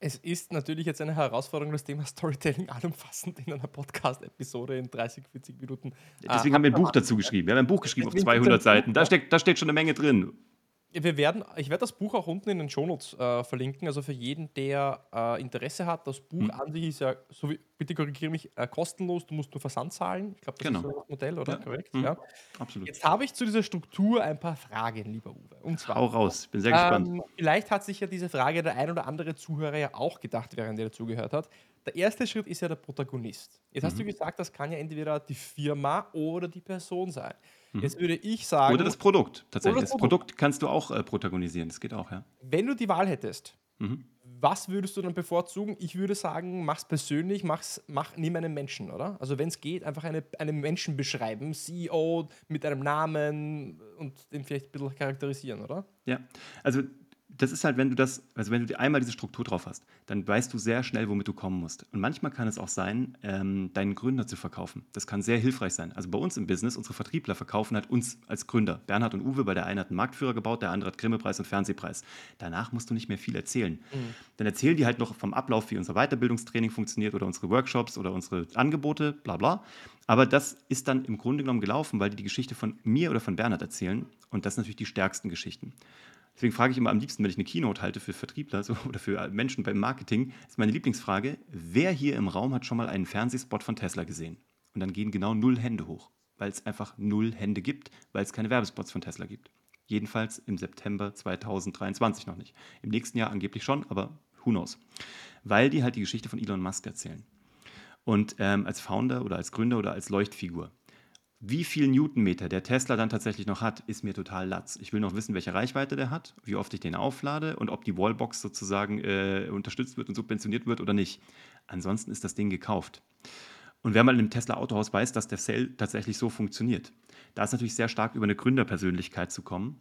Es ist natürlich jetzt eine Herausforderung, das Thema Storytelling allumfassend in einer Podcast-Episode in 30, 40 Minuten. Deswegen äh, haben wir ein Buch dazu geschrieben. Wir haben ein Buch geschrieben auf 200 Seiten. Da steckt, da steckt schon eine Menge drin. Wir werden, ich werde das Buch auch unten in den Shownotes äh, verlinken. Also für jeden, der äh, Interesse hat, das Buch mhm. an sich ist ja, so wie, bitte korrigiere mich, äh, kostenlos. Du musst nur Versand zahlen. Ich glaube, das genau. ist so das Modell, oder? Ja. Korrekt. Mhm. Ja. Absolut. Jetzt habe ich zu dieser Struktur ein paar Fragen, lieber Uwe. Und zwar. Hau raus, bin sehr gespannt. Ähm, vielleicht hat sich ja diese Frage der ein oder andere Zuhörer ja auch gedacht, während er dazugehört hat. Der erste Schritt ist ja der Protagonist. Jetzt mhm. hast du gesagt, das kann ja entweder die Firma oder die Person sein. Mhm. Jetzt würde ich sagen. Oder das Produkt, tatsächlich. Das, Produkt. Produkt. kannst du auch äh, protagonisieren, das geht auch, ja. Wenn du die Wahl hättest, mhm. was würdest du dann bevorzugen? Ich würde sagen, mach's persönlich, mach's, mach, nimm einen Menschen, oder? Also, wenn es geht, einfach eine, einen Menschen beschreiben, CEO mit einem Namen und den vielleicht ein bisschen charakterisieren, oder? Ja, also das ist halt, wenn du das, also wenn du einmal diese Struktur drauf hast, dann weißt du sehr schnell, womit du kommen musst. Und manchmal kann es auch sein, ähm, deinen Gründer zu verkaufen. Das kann sehr hilfreich sein. Also bei uns im Business, unsere Vertriebler verkaufen halt uns als Gründer. Bernhard und Uwe, weil der eine hat einen Marktführer gebaut, der andere hat Grimme-Preis und Fernsehpreis. Danach musst du nicht mehr viel erzählen. Mhm. Dann erzählen die halt noch vom Ablauf, wie unser Weiterbildungstraining funktioniert oder unsere Workshops oder unsere Angebote, bla bla. Aber das ist dann im Grunde genommen gelaufen, weil die die Geschichte von mir oder von Bernhard erzählen. Und das sind natürlich die stärksten Geschichten. Deswegen frage ich immer am liebsten, wenn ich eine Keynote halte für Vertriebler so, oder für Menschen beim Marketing, ist meine Lieblingsfrage, wer hier im Raum hat schon mal einen Fernsehspot von Tesla gesehen? Und dann gehen genau null Hände hoch, weil es einfach null Hände gibt, weil es keine Werbespots von Tesla gibt. Jedenfalls im September 2023 noch nicht. Im nächsten Jahr angeblich schon, aber who knows. Weil die halt die Geschichte von Elon Musk erzählen. Und ähm, als Founder oder als Gründer oder als Leuchtfigur. Wie viel Newtonmeter der Tesla dann tatsächlich noch hat, ist mir total latz. Ich will noch wissen, welche Reichweite der hat, wie oft ich den auflade und ob die Wallbox sozusagen äh, unterstützt wird und subventioniert wird oder nicht. Ansonsten ist das Ding gekauft. Und wer mal in einem Tesla Autohaus weiß, dass der Sale tatsächlich so funktioniert. Da ist natürlich sehr stark über eine Gründerpersönlichkeit zu kommen.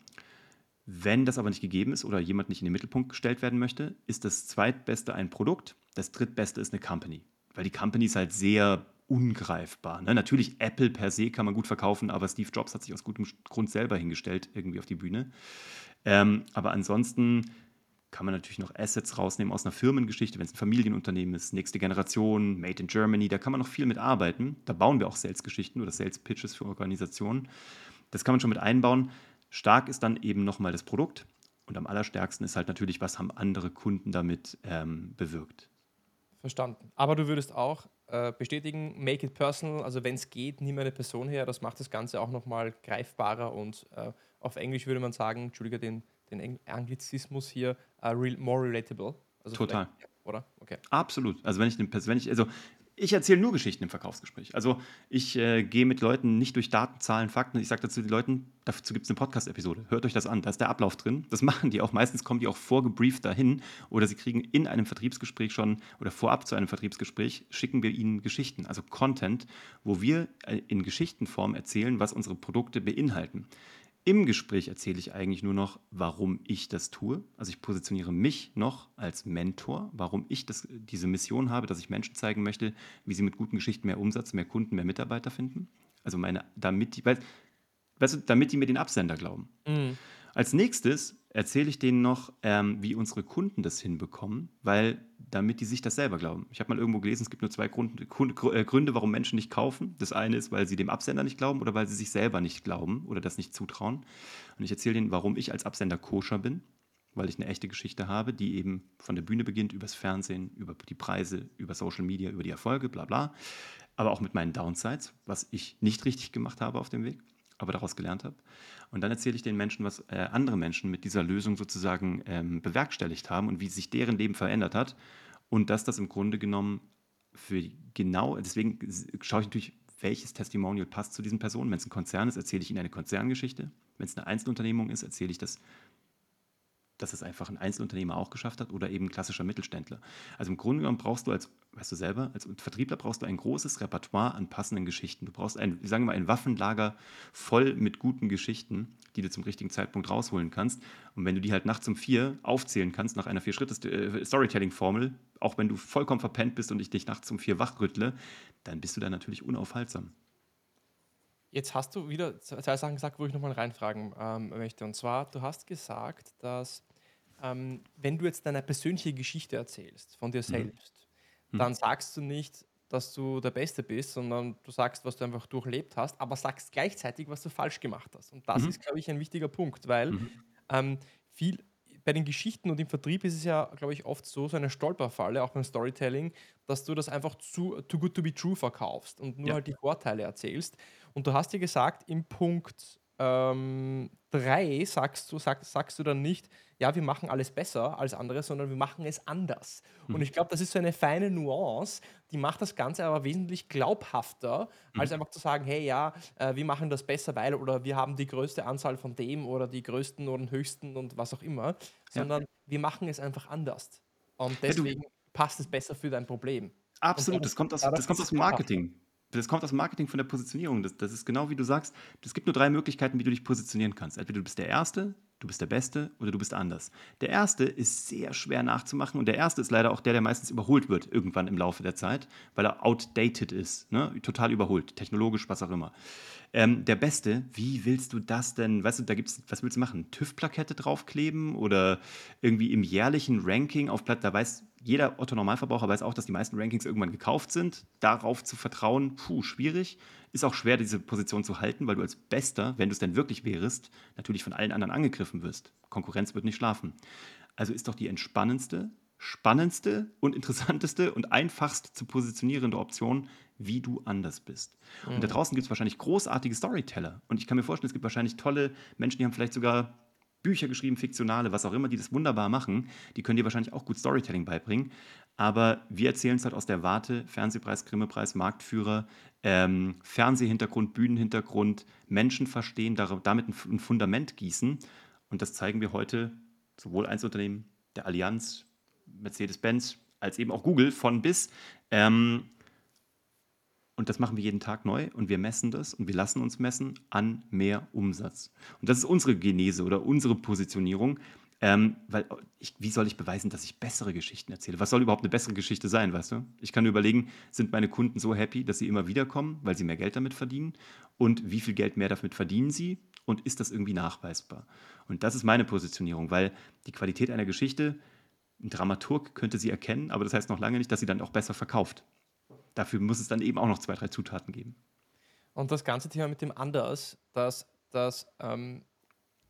Wenn das aber nicht gegeben ist oder jemand nicht in den Mittelpunkt gestellt werden möchte, ist das zweitbeste ein Produkt, das drittbeste ist eine Company. Weil die Company ist halt sehr ungreifbar. Ne? Natürlich, Apple per se kann man gut verkaufen, aber Steve Jobs hat sich aus gutem Grund selber hingestellt, irgendwie auf die Bühne. Ähm, aber ansonsten kann man natürlich noch Assets rausnehmen aus einer Firmengeschichte, wenn es ein Familienunternehmen ist, nächste Generation, Made in Germany, da kann man noch viel mit arbeiten. Da bauen wir auch Sales-Geschichten oder Sales-Pitches für Organisationen. Das kann man schon mit einbauen. Stark ist dann eben nochmal das Produkt und am allerstärksten ist halt natürlich, was haben andere Kunden damit ähm, bewirkt. Verstanden. Aber du würdest auch äh, bestätigen, make it personal, also wenn es geht, nimm eine Person her, das macht das Ganze auch nochmal greifbarer und äh, auf Englisch würde man sagen, entschuldige den, den Anglizismus hier, uh, real, more relatable. Also Total. Oder? Okay. Absolut. Also wenn ich, den, wenn ich also ich erzähle nur Geschichten im Verkaufsgespräch. Also ich äh, gehe mit Leuten nicht durch Daten, Zahlen, Fakten. Ich sage dazu den Leuten, dazu gibt es eine Podcast-Episode. Hört euch das an. Da ist der Ablauf drin. Das machen die auch. Meistens kommen die auch vorgebrieft dahin oder sie kriegen in einem Vertriebsgespräch schon oder vorab zu einem Vertriebsgespräch schicken wir ihnen Geschichten, also Content, wo wir äh, in Geschichtenform erzählen, was unsere Produkte beinhalten. Im Gespräch erzähle ich eigentlich nur noch, warum ich das tue. Also ich positioniere mich noch als Mentor, warum ich das, diese Mission habe, dass ich Menschen zeigen möchte, wie sie mit guten Geschichten mehr Umsatz, mehr Kunden, mehr Mitarbeiter finden. Also meine, damit die, weil, weißt du, damit die mir den Absender glauben. Mhm. Als nächstes erzähle ich denen noch, ähm, wie unsere Kunden das hinbekommen, weil damit die sich das selber glauben. Ich habe mal irgendwo gelesen, es gibt nur zwei Grund, äh, Gründe, warum Menschen nicht kaufen. Das eine ist, weil sie dem Absender nicht glauben oder weil sie sich selber nicht glauben oder das nicht zutrauen. Und ich erzähle denen, warum ich als Absender koscher bin, weil ich eine echte Geschichte habe, die eben von der Bühne beginnt, übers Fernsehen, über die Preise, über Social Media, über die Erfolge, bla bla. Aber auch mit meinen Downsides, was ich nicht richtig gemacht habe auf dem Weg aber daraus gelernt habe. Und dann erzähle ich den Menschen, was äh, andere Menschen mit dieser Lösung sozusagen ähm, bewerkstelligt haben und wie sich deren Leben verändert hat. Und dass das im Grunde genommen für genau, deswegen schaue ich natürlich, welches Testimonial passt zu diesen Personen. Wenn es ein Konzern ist, erzähle ich ihnen eine Konzerngeschichte. Wenn es eine Einzelunternehmung ist, erzähle ich das dass es einfach ein Einzelunternehmer auch geschafft hat oder eben ein klassischer Mittelständler. Also im Grunde genommen brauchst du als, weißt du selber, als Vertriebler brauchst du ein großes Repertoire an passenden Geschichten. Du brauchst ein, sagen wir mal, ein Waffenlager voll mit guten Geschichten, die du zum richtigen Zeitpunkt rausholen kannst. Und wenn du die halt nachts um vier aufzählen kannst nach einer Vier-Schritte-Storytelling-Formel, auch wenn du vollkommen verpennt bist und ich dich nachts um vier wachrüttle, dann bist du da natürlich unaufhaltsam. Jetzt hast du wieder zwei Sachen gesagt, wo ich nochmal reinfragen ähm, möchte. Und zwar, du hast gesagt, dass ähm, wenn du jetzt deine persönliche Geschichte erzählst von dir mhm. selbst, mhm. dann sagst du nicht, dass du der Beste bist, sondern du sagst, was du einfach durchlebt hast, aber sagst gleichzeitig, was du falsch gemacht hast. Und das mhm. ist, glaube ich, ein wichtiger Punkt, weil mhm. ähm, viel bei den Geschichten und im Vertrieb ist es ja, glaube ich, oft so, so eine Stolperfalle, auch beim Storytelling, dass du das einfach zu too good to be true verkaufst und nur ja. halt die Vorteile erzählst. Und du hast ja gesagt, im Punkt 3 ähm, sagst, du, sag, sagst du dann nicht, ja, wir machen alles besser als andere, sondern wir machen es anders. Mhm. Und ich glaube, das ist so eine feine Nuance, die macht das Ganze aber wesentlich glaubhafter, mhm. als einfach zu sagen, hey, ja, äh, wir machen das besser, weil oder wir haben die größte Anzahl von dem oder die größten oder höchsten und was auch immer, sondern ja. wir machen es einfach anders. Und deswegen ja, passt es besser für dein Problem. Absolut, das kommt aus, das kommt aus dem Marketing das kommt aus Marketing von der Positionierung. Das, das ist genau wie du sagst. Es gibt nur drei Möglichkeiten, wie du dich positionieren kannst. Entweder du bist der Erste, du bist der Beste oder du bist anders. Der Erste ist sehr schwer nachzumachen und der Erste ist leider auch der, der meistens überholt wird irgendwann im Laufe der Zeit, weil er outdated ist, ne? total überholt, technologisch, was auch immer. Ähm, der Beste, wie willst du das denn? Weißt du, da gibt's, was willst du machen? TÜV-Plakette draufkleben oder irgendwie im jährlichen Ranking auf Platt, da weiß jeder Otto-Normalverbraucher weiß auch, dass die meisten Rankings irgendwann gekauft sind. Darauf zu vertrauen, puh, schwierig. Ist auch schwer, diese Position zu halten, weil du als Bester, wenn du es denn wirklich wärst, natürlich von allen anderen angegriffen wirst. Konkurrenz wird nicht schlafen. Also ist doch die entspannendste, spannendste und interessanteste und einfachst zu positionierende Option, wie du anders bist. Mhm. Und da mhm. draußen gibt es wahrscheinlich großartige Storyteller. Und ich kann mir vorstellen, es gibt wahrscheinlich tolle Menschen, die haben vielleicht sogar Bücher geschrieben, fiktionale, was auch immer, die das wunderbar machen. Die können dir wahrscheinlich auch gut Storytelling beibringen. Aber wir erzählen es halt aus der Warte, Fernsehpreis, Grimme-Preis, Marktführer, ähm, Fernsehhintergrund, Bühnenhintergrund, Menschen verstehen, damit ein Fundament gießen. Und das zeigen wir heute sowohl Einzelunternehmen, der Allianz, Mercedes-Benz, als eben auch Google von bis. Ähm, Und das machen wir jeden Tag neu und wir messen das und wir lassen uns messen an mehr Umsatz. Und das ist unsere Genese oder unsere Positionierung. Ähm, weil ich, wie soll ich beweisen, dass ich bessere Geschichten erzähle? Was soll überhaupt eine bessere Geschichte sein, weißt du? Ich kann überlegen, sind meine Kunden so happy, dass sie immer wieder kommen, weil sie mehr Geld damit verdienen? Und wie viel Geld mehr damit verdienen sie? Und ist das irgendwie nachweisbar? Und das ist meine Positionierung, weil die Qualität einer Geschichte, ein Dramaturg könnte sie erkennen, aber das heißt noch lange nicht, dass sie dann auch besser verkauft. Dafür muss es dann eben auch noch zwei, drei Zutaten geben. Und das ganze Thema mit dem Anders, das, das ähm,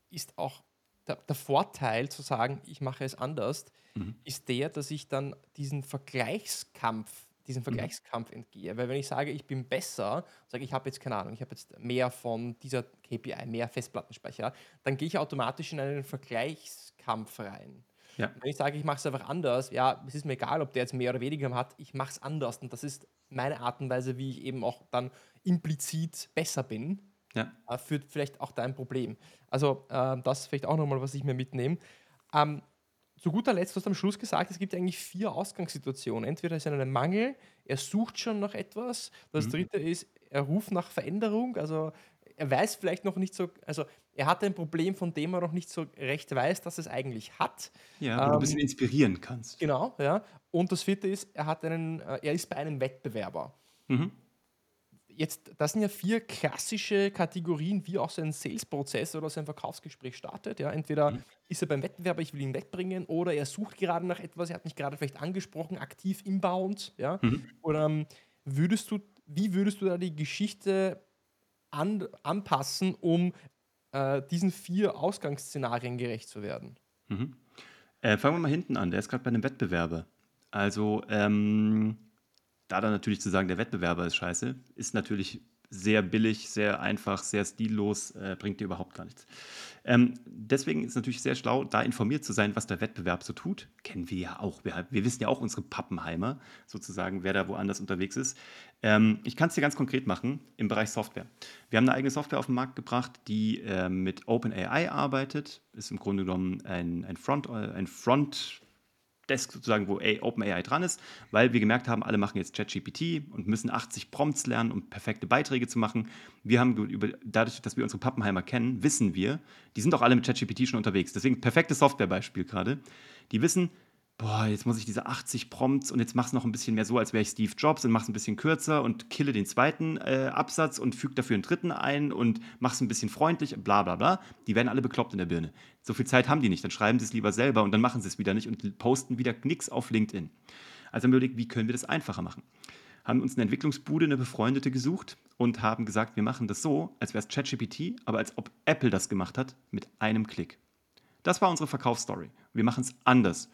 ist auch der, der, Vorteil zu sagen, ich mache es anders, mhm. ist der, dass ich dann diesen Vergleichskampf, diesen mhm. Vergleichskampf mhm. entgehe. Weil wenn ich sage, ich bin besser, sage ich habe jetzt keine Ahnung, ich habe jetzt mehr von dieser KPI, mehr Festplattenspeicher, dann gehe ich automatisch in einen Vergleichskampf rein. Ja. Wenn ich sage, ich mache es einfach anders, ja, es ist mir egal, ob der jetzt mehr oder weniger hat, ich mache es anders. Und das ist meine Art und Weise, wie ich eben auch dann implizit besser bin ja. äh, führt vielleicht auch dein Problem. Also äh, das ist vielleicht auch nochmal, was ich mir mitnehme. Ähm, zu guter Letzt, du hast am Schluss gesagt, es gibt eigentlich vier Ausgangssituationen. Entweder ist er ein Mangel, er sucht schon nach etwas. Das mhm. dritte ist, er ruft nach Veränderung. Also er weiß vielleicht noch nicht so, also er hat ein Problem, von dem er noch nicht so recht weiß, dass es eigentlich hat. Ja, wo ähm, du ein bisschen ähm, inspirieren kannst. Genau, ja. Und das vierte ist, er hat einen, äh, er ist bei einem Wettbewerber. Mhm jetzt, das sind ja vier klassische Kategorien, wie auch so ein Sales-Prozess oder so ein Verkaufsgespräch startet. Ja, entweder mhm. ist er beim Wettbewerber, ich will ihn wegbringen, oder er sucht gerade nach etwas, er hat mich gerade vielleicht angesprochen, aktiv inbound. Ja, mhm. oder ähm, würdest du, wie würdest du da die Geschichte an, anpassen, um äh, diesen vier Ausgangsszenarien gerecht zu werden? Mhm. Äh, fangen wir mal hinten an. Der ist gerade bei einem Wettbewerber. Also, ähm, da dann natürlich zu sagen, der Wettbewerber ist scheiße, ist natürlich sehr billig, sehr einfach, sehr stillos, äh, bringt dir überhaupt gar nichts. Ähm, deswegen ist es natürlich sehr schlau, da informiert zu sein, was der Wettbewerb so tut. Kennen wir ja auch. Wir, wir wissen ja auch unsere Pappenheimer, sozusagen, wer da woanders unterwegs ist. Ähm, ich kann es dir ganz konkret machen im Bereich Software. Wir haben eine eigene Software auf den Markt gebracht, die äh, mit OpenAI arbeitet. Ist im Grunde genommen ein, ein Front, äh, ein Front Desk sozusagen, wo OpenAI dran ist, weil wir gemerkt haben, alle machen jetzt ChatGPT und müssen 80 Prompts lernen, um perfekte Beiträge zu machen. Wir haben über, dadurch, dass wir unsere Pappenheimer kennen, wissen wir, die sind auch alle mit ChatGPT schon unterwegs. Deswegen perfektes Softwarebeispiel gerade. Die wissen, boah, jetzt muss ich diese 80 Prompts und jetzt mach's noch ein bisschen mehr so, als wäre ich Steve Jobs und mach's ein bisschen kürzer und kille den zweiten äh, Absatz und füge dafür einen dritten ein und mach's ein bisschen freundlich, bla bla bla. Die werden alle bekloppt in der Birne. So viel Zeit haben die nicht, dann schreiben sie es lieber selber und dann machen sie es wieder nicht und posten wieder nichts auf LinkedIn. Also haben wir überlegt, wie können wir das einfacher machen? Haben uns eine Entwicklungsbude, eine befreundete gesucht und haben gesagt, wir machen das so, als wäre es ChatGPT, aber als ob Apple das gemacht hat, mit einem Klick. Das war unsere Verkaufsstory. Wir machen es anders.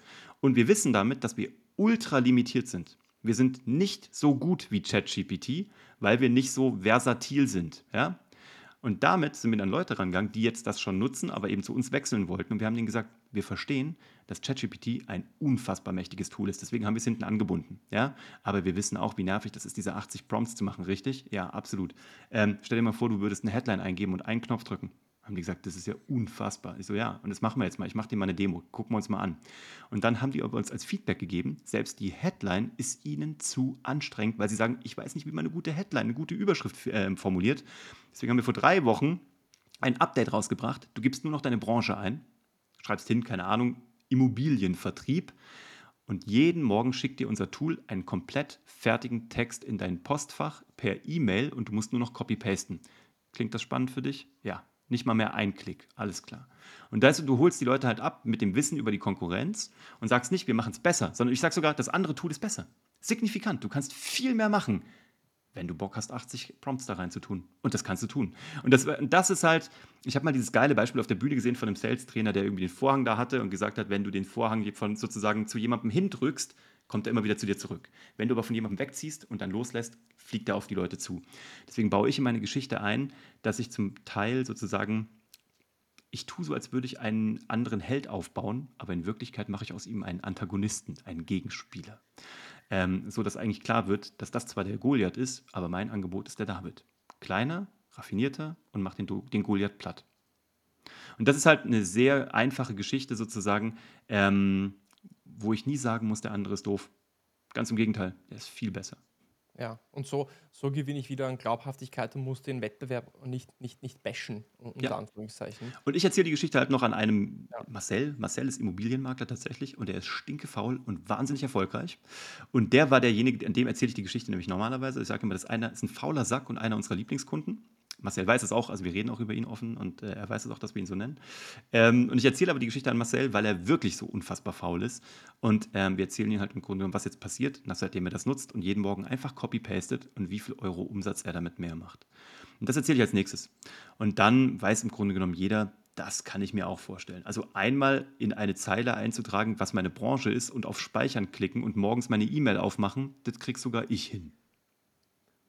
Und wir wissen damit, dass wir ultra limitiert sind. Wir sind nicht so gut wie ChatGPT, weil wir nicht so versatil sind. Ja? Und damit sind wir dann Leute rangegangen, die jetzt das schon nutzen, aber eben zu uns wechseln wollten. Und wir haben denen gesagt, wir verstehen, dass ChatGPT ein unfassbar mächtiges Tool ist. Deswegen haben wir es hinten angebunden. Ja? Aber wir wissen auch, wie nervig das ist, diese 80 Prompts zu machen, richtig? Ja, absolut. Ähm, stell dir mal vor, du würdest eine Headline eingeben und einen Knopf drücken haben die gesagt, das ist ja unfassbar. Ich so, ja, und das machen wir jetzt mal. Ich mache dir mal eine Demo, gucken wir uns mal an. Und dann haben die uns als Feedback gegeben, selbst die Headline ist ihnen zu anstrengend, weil sie sagen, ich weiß nicht, wie man eine gute Headline, eine gute Überschrift äh, formuliert. Deswegen haben wir vor drei Wochen ein Update rausgebracht. Du gibst nur noch deine Branche ein, schreibst hin, keine Ahnung, Immobilienvertrieb. Und jeden Morgen schickt dir unser Tool einen komplett fertigen Text in dein Postfach per E-Mail und du musst nur noch copy-pasten. Klingt das spannend für dich? Ja, nicht mal mehr ein Klick, alles klar. Und das, du holst die Leute halt ab mit dem Wissen über die Konkurrenz und sagst nicht, wir machen es besser, sondern ich sage sogar, das andere Tool ist besser. Signifikant, du kannst viel mehr machen, wenn du Bock hast, 80 Prompts da rein zu tun. Und das kannst du tun. Und das, das ist halt, ich habe mal dieses geile Beispiel auf der Bühne gesehen von einem Sales-Trainer, der irgendwie den Vorhang da hatte und gesagt hat, wenn du den Vorhang von sozusagen zu jemandem hindrückst, kommt er immer wieder zu dir zurück. Wenn du aber von jemandem wegziehst und dann loslässt, fliegt er auf die Leute zu. Deswegen baue ich in meine Geschichte ein, dass ich zum Teil sozusagen, ich tue so, als würde ich einen anderen Held aufbauen, aber in Wirklichkeit mache ich aus ihm einen Antagonisten, einen Gegenspieler. Ähm, so dass eigentlich klar wird, dass das zwar der Goliath ist, aber mein Angebot ist der David. Kleiner, raffinierter und macht den, den Goliath platt. Und das ist halt eine sehr einfache Geschichte sozusagen, ähm, wo ich nie sagen muss, der andere ist doof. Ganz im Gegenteil, der ist viel besser. ja. Und so, so gewinne ich wieder an Glaubhaftigkeit und muss den Wettbewerb nicht, nicht, nicht bashen, unter Ja. Anführungszeichen. Und ich erzähle die Geschichte halt noch an einem Ja. Marcel. Marcel ist Immobilienmakler tatsächlich und er ist stinkefaul und wahnsinnig erfolgreich. Und der war derjenige, an dem erzähle ich die Geschichte nämlich normalerweise. Ich sage immer, das einer ist ein fauler Sack und einer unserer Lieblingskunden. Marcel weiß es auch, also wir reden auch über ihn offen und äh, er weiß es auch, dass wir ihn so nennen. Ähm, und ich erzähle aber die Geschichte an Marcel, weil er wirklich so unfassbar faul ist. Und ähm, wir erzählen ihm halt im Grunde genommen, was jetzt passiert, nach seitdem er das nutzt und jeden Morgen einfach copy-pastet und wie viel Euro Umsatz er damit mehr macht. Und das erzähle ich als nächstes. Und dann weiß im Grunde genommen jeder, das kann ich mir auch vorstellen. Also einmal in eine Zeile einzutragen, was meine Branche ist und auf Speichern klicken und morgens meine E-Mail aufmachen, das krieg sogar ich hin.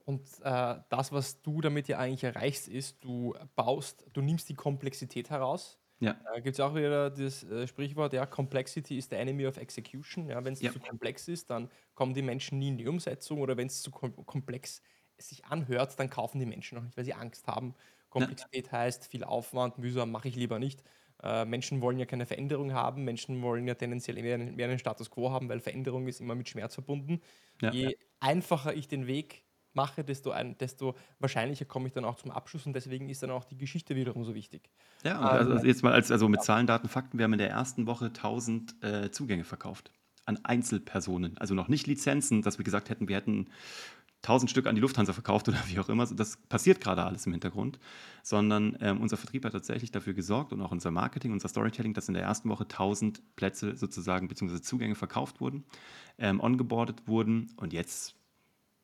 Und äh, das, was du damit ja eigentlich erreichst, ist, du baust, du nimmst die Komplexität heraus. Ja, Da gibt es auch wieder das äh, Sprichwort, ja, Complexity is the enemy of execution. Ja, wenn es ja, zu komplex ist, dann kommen die Menschen nie in die Umsetzung oder wenn es zu kom komplex sich anhört, dann kaufen die Menschen noch nicht, weil sie Angst haben. ja, Komplexität heißt viel Aufwand, mühsam, mache ich lieber nicht. Äh, Menschen wollen ja keine Veränderung haben, Menschen wollen ja tendenziell mehr, einen- mehr einen Status quo haben, weil Veränderung ist immer mit Schmerz verbunden. ja. Je einfacher ich den Weg mache, desto, ein, desto wahrscheinlicher komme ich dann auch zum Abschluss und deswegen ist dann auch die Geschichte wiederum so wichtig. Ja, also also jetzt mal als, also mit. Zahlen, Daten, Fakten, wir haben in der ersten Woche 1000 äh, Zugänge verkauft an Einzelpersonen. Also noch nicht Lizenzen, dass wir gesagt hätten, wir hätten 1000 Stück an die Lufthansa verkauft oder wie auch immer. Das passiert gerade alles im Hintergrund, sondern ähm, unser Vertrieb hat tatsächlich dafür gesorgt und auch unser Marketing, unser Storytelling, dass in der ersten Woche 1000 Plätze sozusagen beziehungsweise Zugänge verkauft wurden, ähm, ongeboardet wurden und jetzt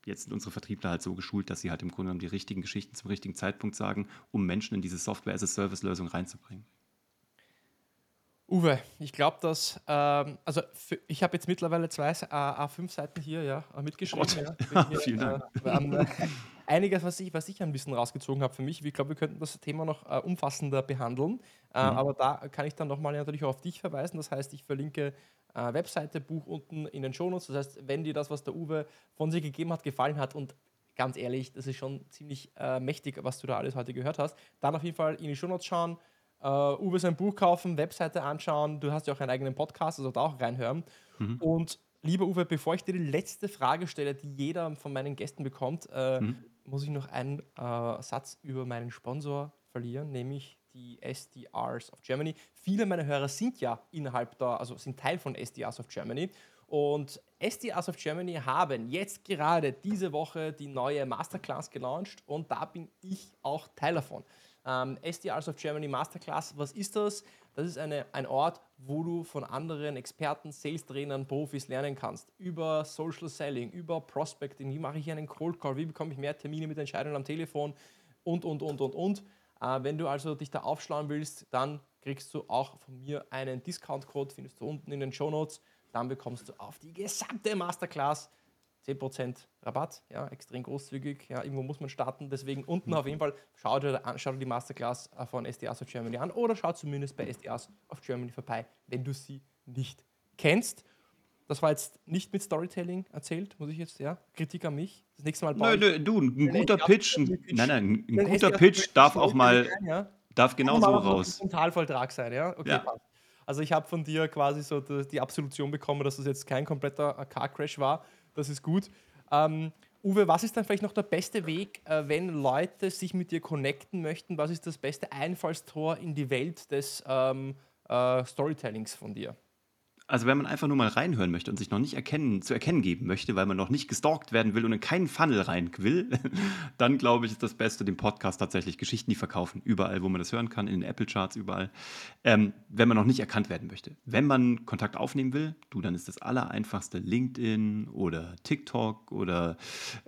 jetzt sind unsere Vertriebler halt so geschult, dass sie halt im Grunde genommen die richtigen Geschichten zum richtigen Zeitpunkt sagen, um Menschen in diese Software-as-a-Service-Lösung reinzubringen. Uwe, ich glaube, dass, ähm, also für, ich habe jetzt mittlerweile zwei S- A- A5-Seiten hier ja, äh, mitgeschrieben. Gott, Ja. Hier, vielen Dank. äh, äh, einiges, was ich, was ich ein bisschen rausgezogen habe für mich. Ich glaube, wir könnten das Thema noch äh, umfassender behandeln. Äh, Mhm. aber da kann ich dann nochmal natürlich auch auf dich verweisen. Das heißt, ich verlinke äh, Webseite, Buch unten in den Shownotes. Das heißt, wenn dir das, was der Uwe von sich gegeben hat, gefallen hat und ganz ehrlich, das ist schon ziemlich äh, mächtig, was du da alles heute gehört hast, dann auf jeden Fall in die Shownotes schauen. äh, Uwe sein Buch kaufen, Webseite anschauen. Du hast ja auch einen eigenen Podcast, also da auch reinhören. Mhm. Und lieber Uwe, bevor ich dir die letzte Frage stelle, die jeder von meinen Gästen bekommt, äh, Mhm. muss ich noch einen äh, Satz über meinen Sponsor verlieren, nämlich die SDRs of Germany. Viele meiner Hörer sind ja innerhalb da, also sind Teil von SDRs of Germany. Und SDRs of Germany haben jetzt gerade diese Woche die neue Masterclass gelauncht und da bin ich auch Teil davon. Ähm, SDRs of Germany Masterclass, was ist das? Das ist eine, ein Ort, wo du von anderen Experten, Sales-Trainern, Profis lernen kannst. Über Social Selling, über Prospecting, wie mache ich einen Cold Call, wie bekomme ich mehr Termine mit Entscheidungen am Telefon und, und, und, und, und. Äh, wenn du also dich da aufschlauen willst, dann kriegst du auch von mir einen Discount-Code, findest du unten in den Show Notes. Dann bekommst du auf die gesamte Masterclass 10% Rabatt, ja, extrem großzügig. Ja, irgendwo muss man starten. Deswegen unten auf jeden Fall schau dir, an, schau dir die Masterclass äh, von SDAs of Germany an oder schau zumindest bei SDAs of Germany vorbei, wenn du sie nicht kennst. Das war jetzt nicht mit Storytelling erzählt, muss ich jetzt, ja. Kritik an mich. Das nächste Mal Nö, nö, du, ein guter Pitch, ein, nein, nein, ein, guter Pitch darf auch mal, darf genau so raus. Ein Totalvolltrag sein, ja? Okay, Ja. Also ich habe von dir quasi so die, die Absolution bekommen, dass das jetzt kein kompletter äh, Car Crash war. Das ist gut. Ähm, Uwe, was ist dann vielleicht noch der beste Weg, äh, wenn Leute sich mit dir connecten möchten? Was ist das beste Einfallstor in die Welt des ähm, äh, Storytellings von dir? Also wenn man einfach nur mal reinhören möchte und sich noch nicht erkennen, zu erkennen geben möchte, weil man noch nicht gestalkt werden will und in keinen Funnel rein will, dann glaube ich, ist das Beste den Podcast tatsächlich Geschichten, die verkaufen. Überall, wo man das hören kann, in den Apple Charts, überall. Ähm, wenn man noch nicht erkannt werden möchte. Wenn man Kontakt aufnehmen will, du, dann ist das allereinfachste LinkedIn oder TikTok oder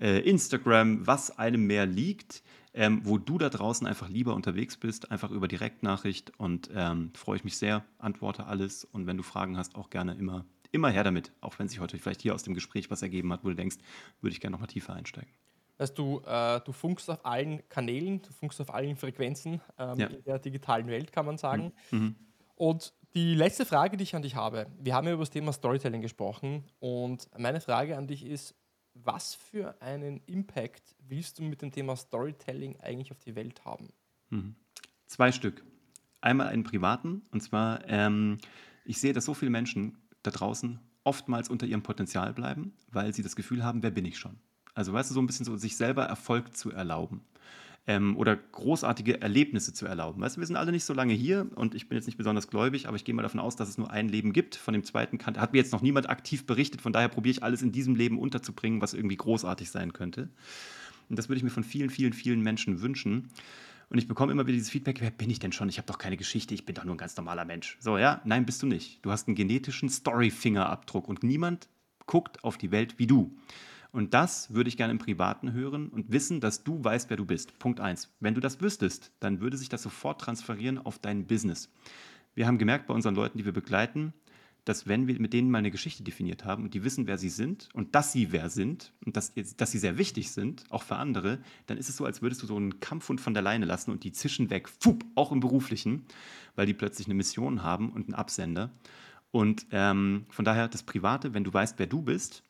äh, Instagram, was einem mehr liegt. Ähm, wo du da draußen einfach lieber unterwegs bist, einfach über Direktnachricht und ähm, freue ich mich sehr, antworte alles und wenn du Fragen hast, auch gerne immer, immer her damit, auch wenn sich heute vielleicht hier aus dem Gespräch was ergeben hat, wo du denkst, würde ich gerne nochmal tiefer einsteigen. Weißt du, äh, du funkst auf allen Kanälen, du funkst auf allen Frequenzen ähm, Ja. in der digitalen Welt, kann man sagen. Mhm. Und die letzte Frage, die ich an dich habe, wir haben ja über das Thema Storytelling gesprochen und meine Frage an dich ist, was für einen Impact willst du mit dem Thema Storytelling eigentlich auf die Welt haben? Mhm. Zwei Stück. Einmal einen privaten, und zwar, ähm, ich sehe, dass so viele Menschen da draußen oftmals unter ihrem Potenzial bleiben, weil sie das Gefühl haben, wer bin ich schon? Also weißt du, so ein bisschen so sich selber Erfolg zu erlauben ähm, oder großartige Erlebnisse zu erlauben. Weißt du, wir sind alle nicht so lange hier und ich bin jetzt nicht besonders gläubig, aber ich gehe mal davon aus, dass es nur ein Leben gibt. Von dem zweiten kann, hat mir jetzt noch niemand aktiv berichtet, von daher probiere ich alles in diesem Leben unterzubringen, was irgendwie großartig sein könnte. Und das würde ich mir von vielen, vielen, vielen Menschen wünschen. Und ich bekomme immer wieder dieses Feedback, wer bin ich denn schon? Ich habe doch keine Geschichte, ich bin doch nur ein ganz normaler Mensch. So, ja, nein, bist du nicht. Du hast einen genetischen Story-Fingerabdruck und niemand guckt auf die Welt wie du. Und das würde ich gerne im Privaten hören und wissen, dass du weißt, wer du bist. Punkt eins. Wenn du das wüsstest, dann würde sich das sofort transferieren auf dein Business. Wir haben gemerkt bei unseren Leuten, die wir begleiten, dass wenn wir mit denen mal eine Geschichte definiert haben und die wissen, wer sie sind und dass sie wer sind und dass, dass sie sehr wichtig sind, auch für andere, dann ist es so, als würdest du so einen Kampfhund von der Leine lassen und die zischen weg, fup, auch im Beruflichen, weil die plötzlich eine Mission haben und einen Absender. Und ähm, von daher das Private, wenn du weißt, wer du bist,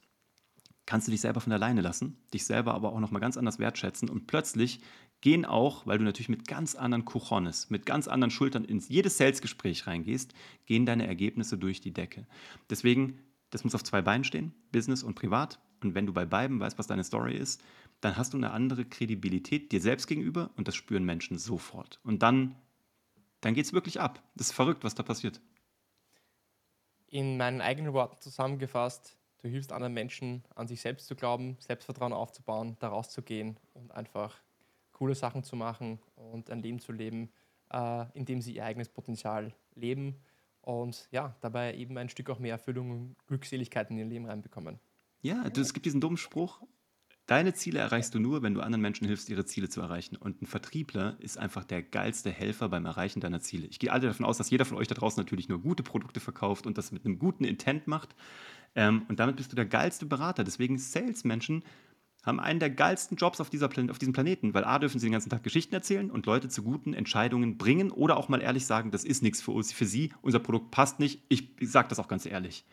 kannst du dich selber von der Leine lassen, dich selber aber auch nochmal ganz anders wertschätzen und plötzlich gehen auch, weil du natürlich mit ganz anderen Kuchones, mit ganz anderen Schultern in jedes Sales-Gespräch reingehst, gehen deine Ergebnisse durch die Decke. Deswegen, das muss auf zwei Beinen stehen, Business und Privat. Und wenn du bei beiden weißt, was deine Story ist, dann hast du eine andere Kredibilität dir selbst gegenüber und das spüren Menschen sofort. Und dann, dann geht es wirklich ab. Das ist verrückt, was da passiert. In meinen eigenen Worten zusammengefasst, du hilfst anderen Menschen, an sich selbst zu glauben, Selbstvertrauen aufzubauen, daraus zu gehen und einfach coole Sachen zu machen und ein Leben zu leben, äh, in dem sie ihr eigenes Potenzial leben und ja, dabei eben ein Stück auch mehr Erfüllung und Glückseligkeit in ihr Leben reinbekommen. Ja, es gibt diesen dummen Spruch, deine Ziele erreichst du nur, wenn du anderen Menschen hilfst, ihre Ziele zu erreichen. Und ein Vertriebler ist einfach der geilste Helfer beim Erreichen deiner Ziele. Ich gehe alle davon aus, dass jeder von euch da draußen natürlich nur gute Produkte verkauft und das mit einem guten Intent macht. Ähm, und damit bist du der geilste Berater. Deswegen Salesmenschen haben einen der geilsten Jobs auf, dieser Plan auf diesem Planeten, weil A, dürfen sie den ganzen Tag Geschichten erzählen und Leute zu guten Entscheidungen bringen oder auch mal ehrlich sagen, das ist nichts für uns, für sie, unser Produkt passt nicht. Ich, ich sage das auch ganz ehrlich.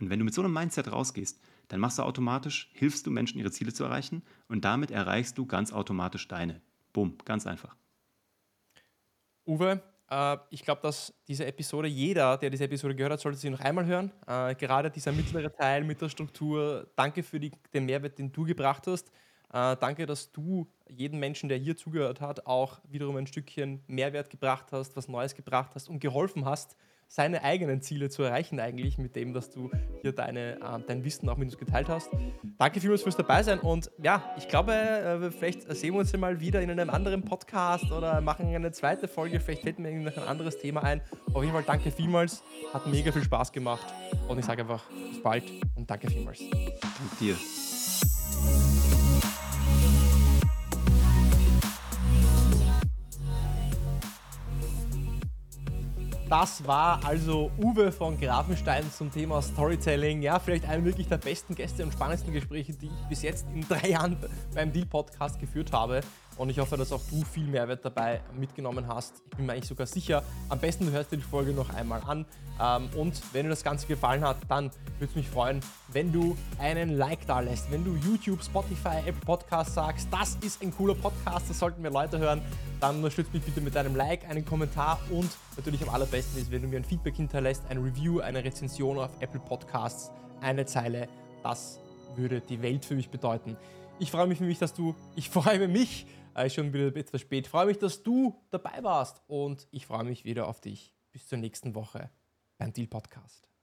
Und wenn du mit so einem Mindset rausgehst, dann machst du automatisch, hilfst du Menschen, ihre Ziele zu erreichen und damit erreichst du ganz automatisch deine. Bumm, ganz einfach. Uwe, äh, ich glaube, dass diese Episode, jeder, der diese Episode gehört hat, sollte sie noch einmal hören. Äh, gerade dieser mittlere Teil mit der Struktur. Danke für die, den Mehrwert, den du gebracht hast. Äh, danke, dass du jedem Menschen, der hier zugehört hat, auch wiederum ein Stückchen Mehrwert gebracht hast, was Neues gebracht hast und geholfen hast, seine eigenen Ziele zu erreichen, eigentlich, mit dem, dass du hier deine, äh, dein Wissen auch mit uns geteilt hast. Danke vielmals fürs Dabeisein und ja, ich glaube, äh, vielleicht sehen wir uns ja mal wieder in einem anderen Podcast oder machen eine zweite Folge. Vielleicht fällt mir noch ein anderes Thema ein. Auf jeden Fall danke vielmals, hat mega viel Spaß gemacht und ich sage einfach bis bald und danke vielmals. Danke dir. Das war also Uwe von Grafenstein zum Thema Storytelling. Ja, vielleicht einer wirklich der besten Gäste und spannendsten Gespräche, die ich bis jetzt in drei Jahren beim Deal Podcast geführt habe. Und ich hoffe, dass auch du viel Mehrwert dabei mitgenommen hast. Ich bin mir eigentlich sogar sicher. Am besten du hörst dir die Folge noch einmal an. Ähm, und wenn dir das Ganze gefallen hat, dann würde es mich freuen, wenn du einen Like da lässt. Wenn du YouTube, Spotify, Apple Podcast sagst, das ist ein cooler Podcast, das sollten wir Leute hören, dann unterstützt mich bitte mit einem Like, einem Kommentar und natürlich am allerbesten ist, wenn du mir ein Feedback hinterlässt, ein Review, eine Rezension auf Apple Podcasts, eine Zeile. Das würde die Welt für mich bedeuten. Ich freue mich für mich, dass du, ich freue mich, äh, schon wieder etwas spät. Ich freue mich, dass du dabei warst und ich freue mich wieder auf dich. Bis zur nächsten Woche beim Deal Podcast.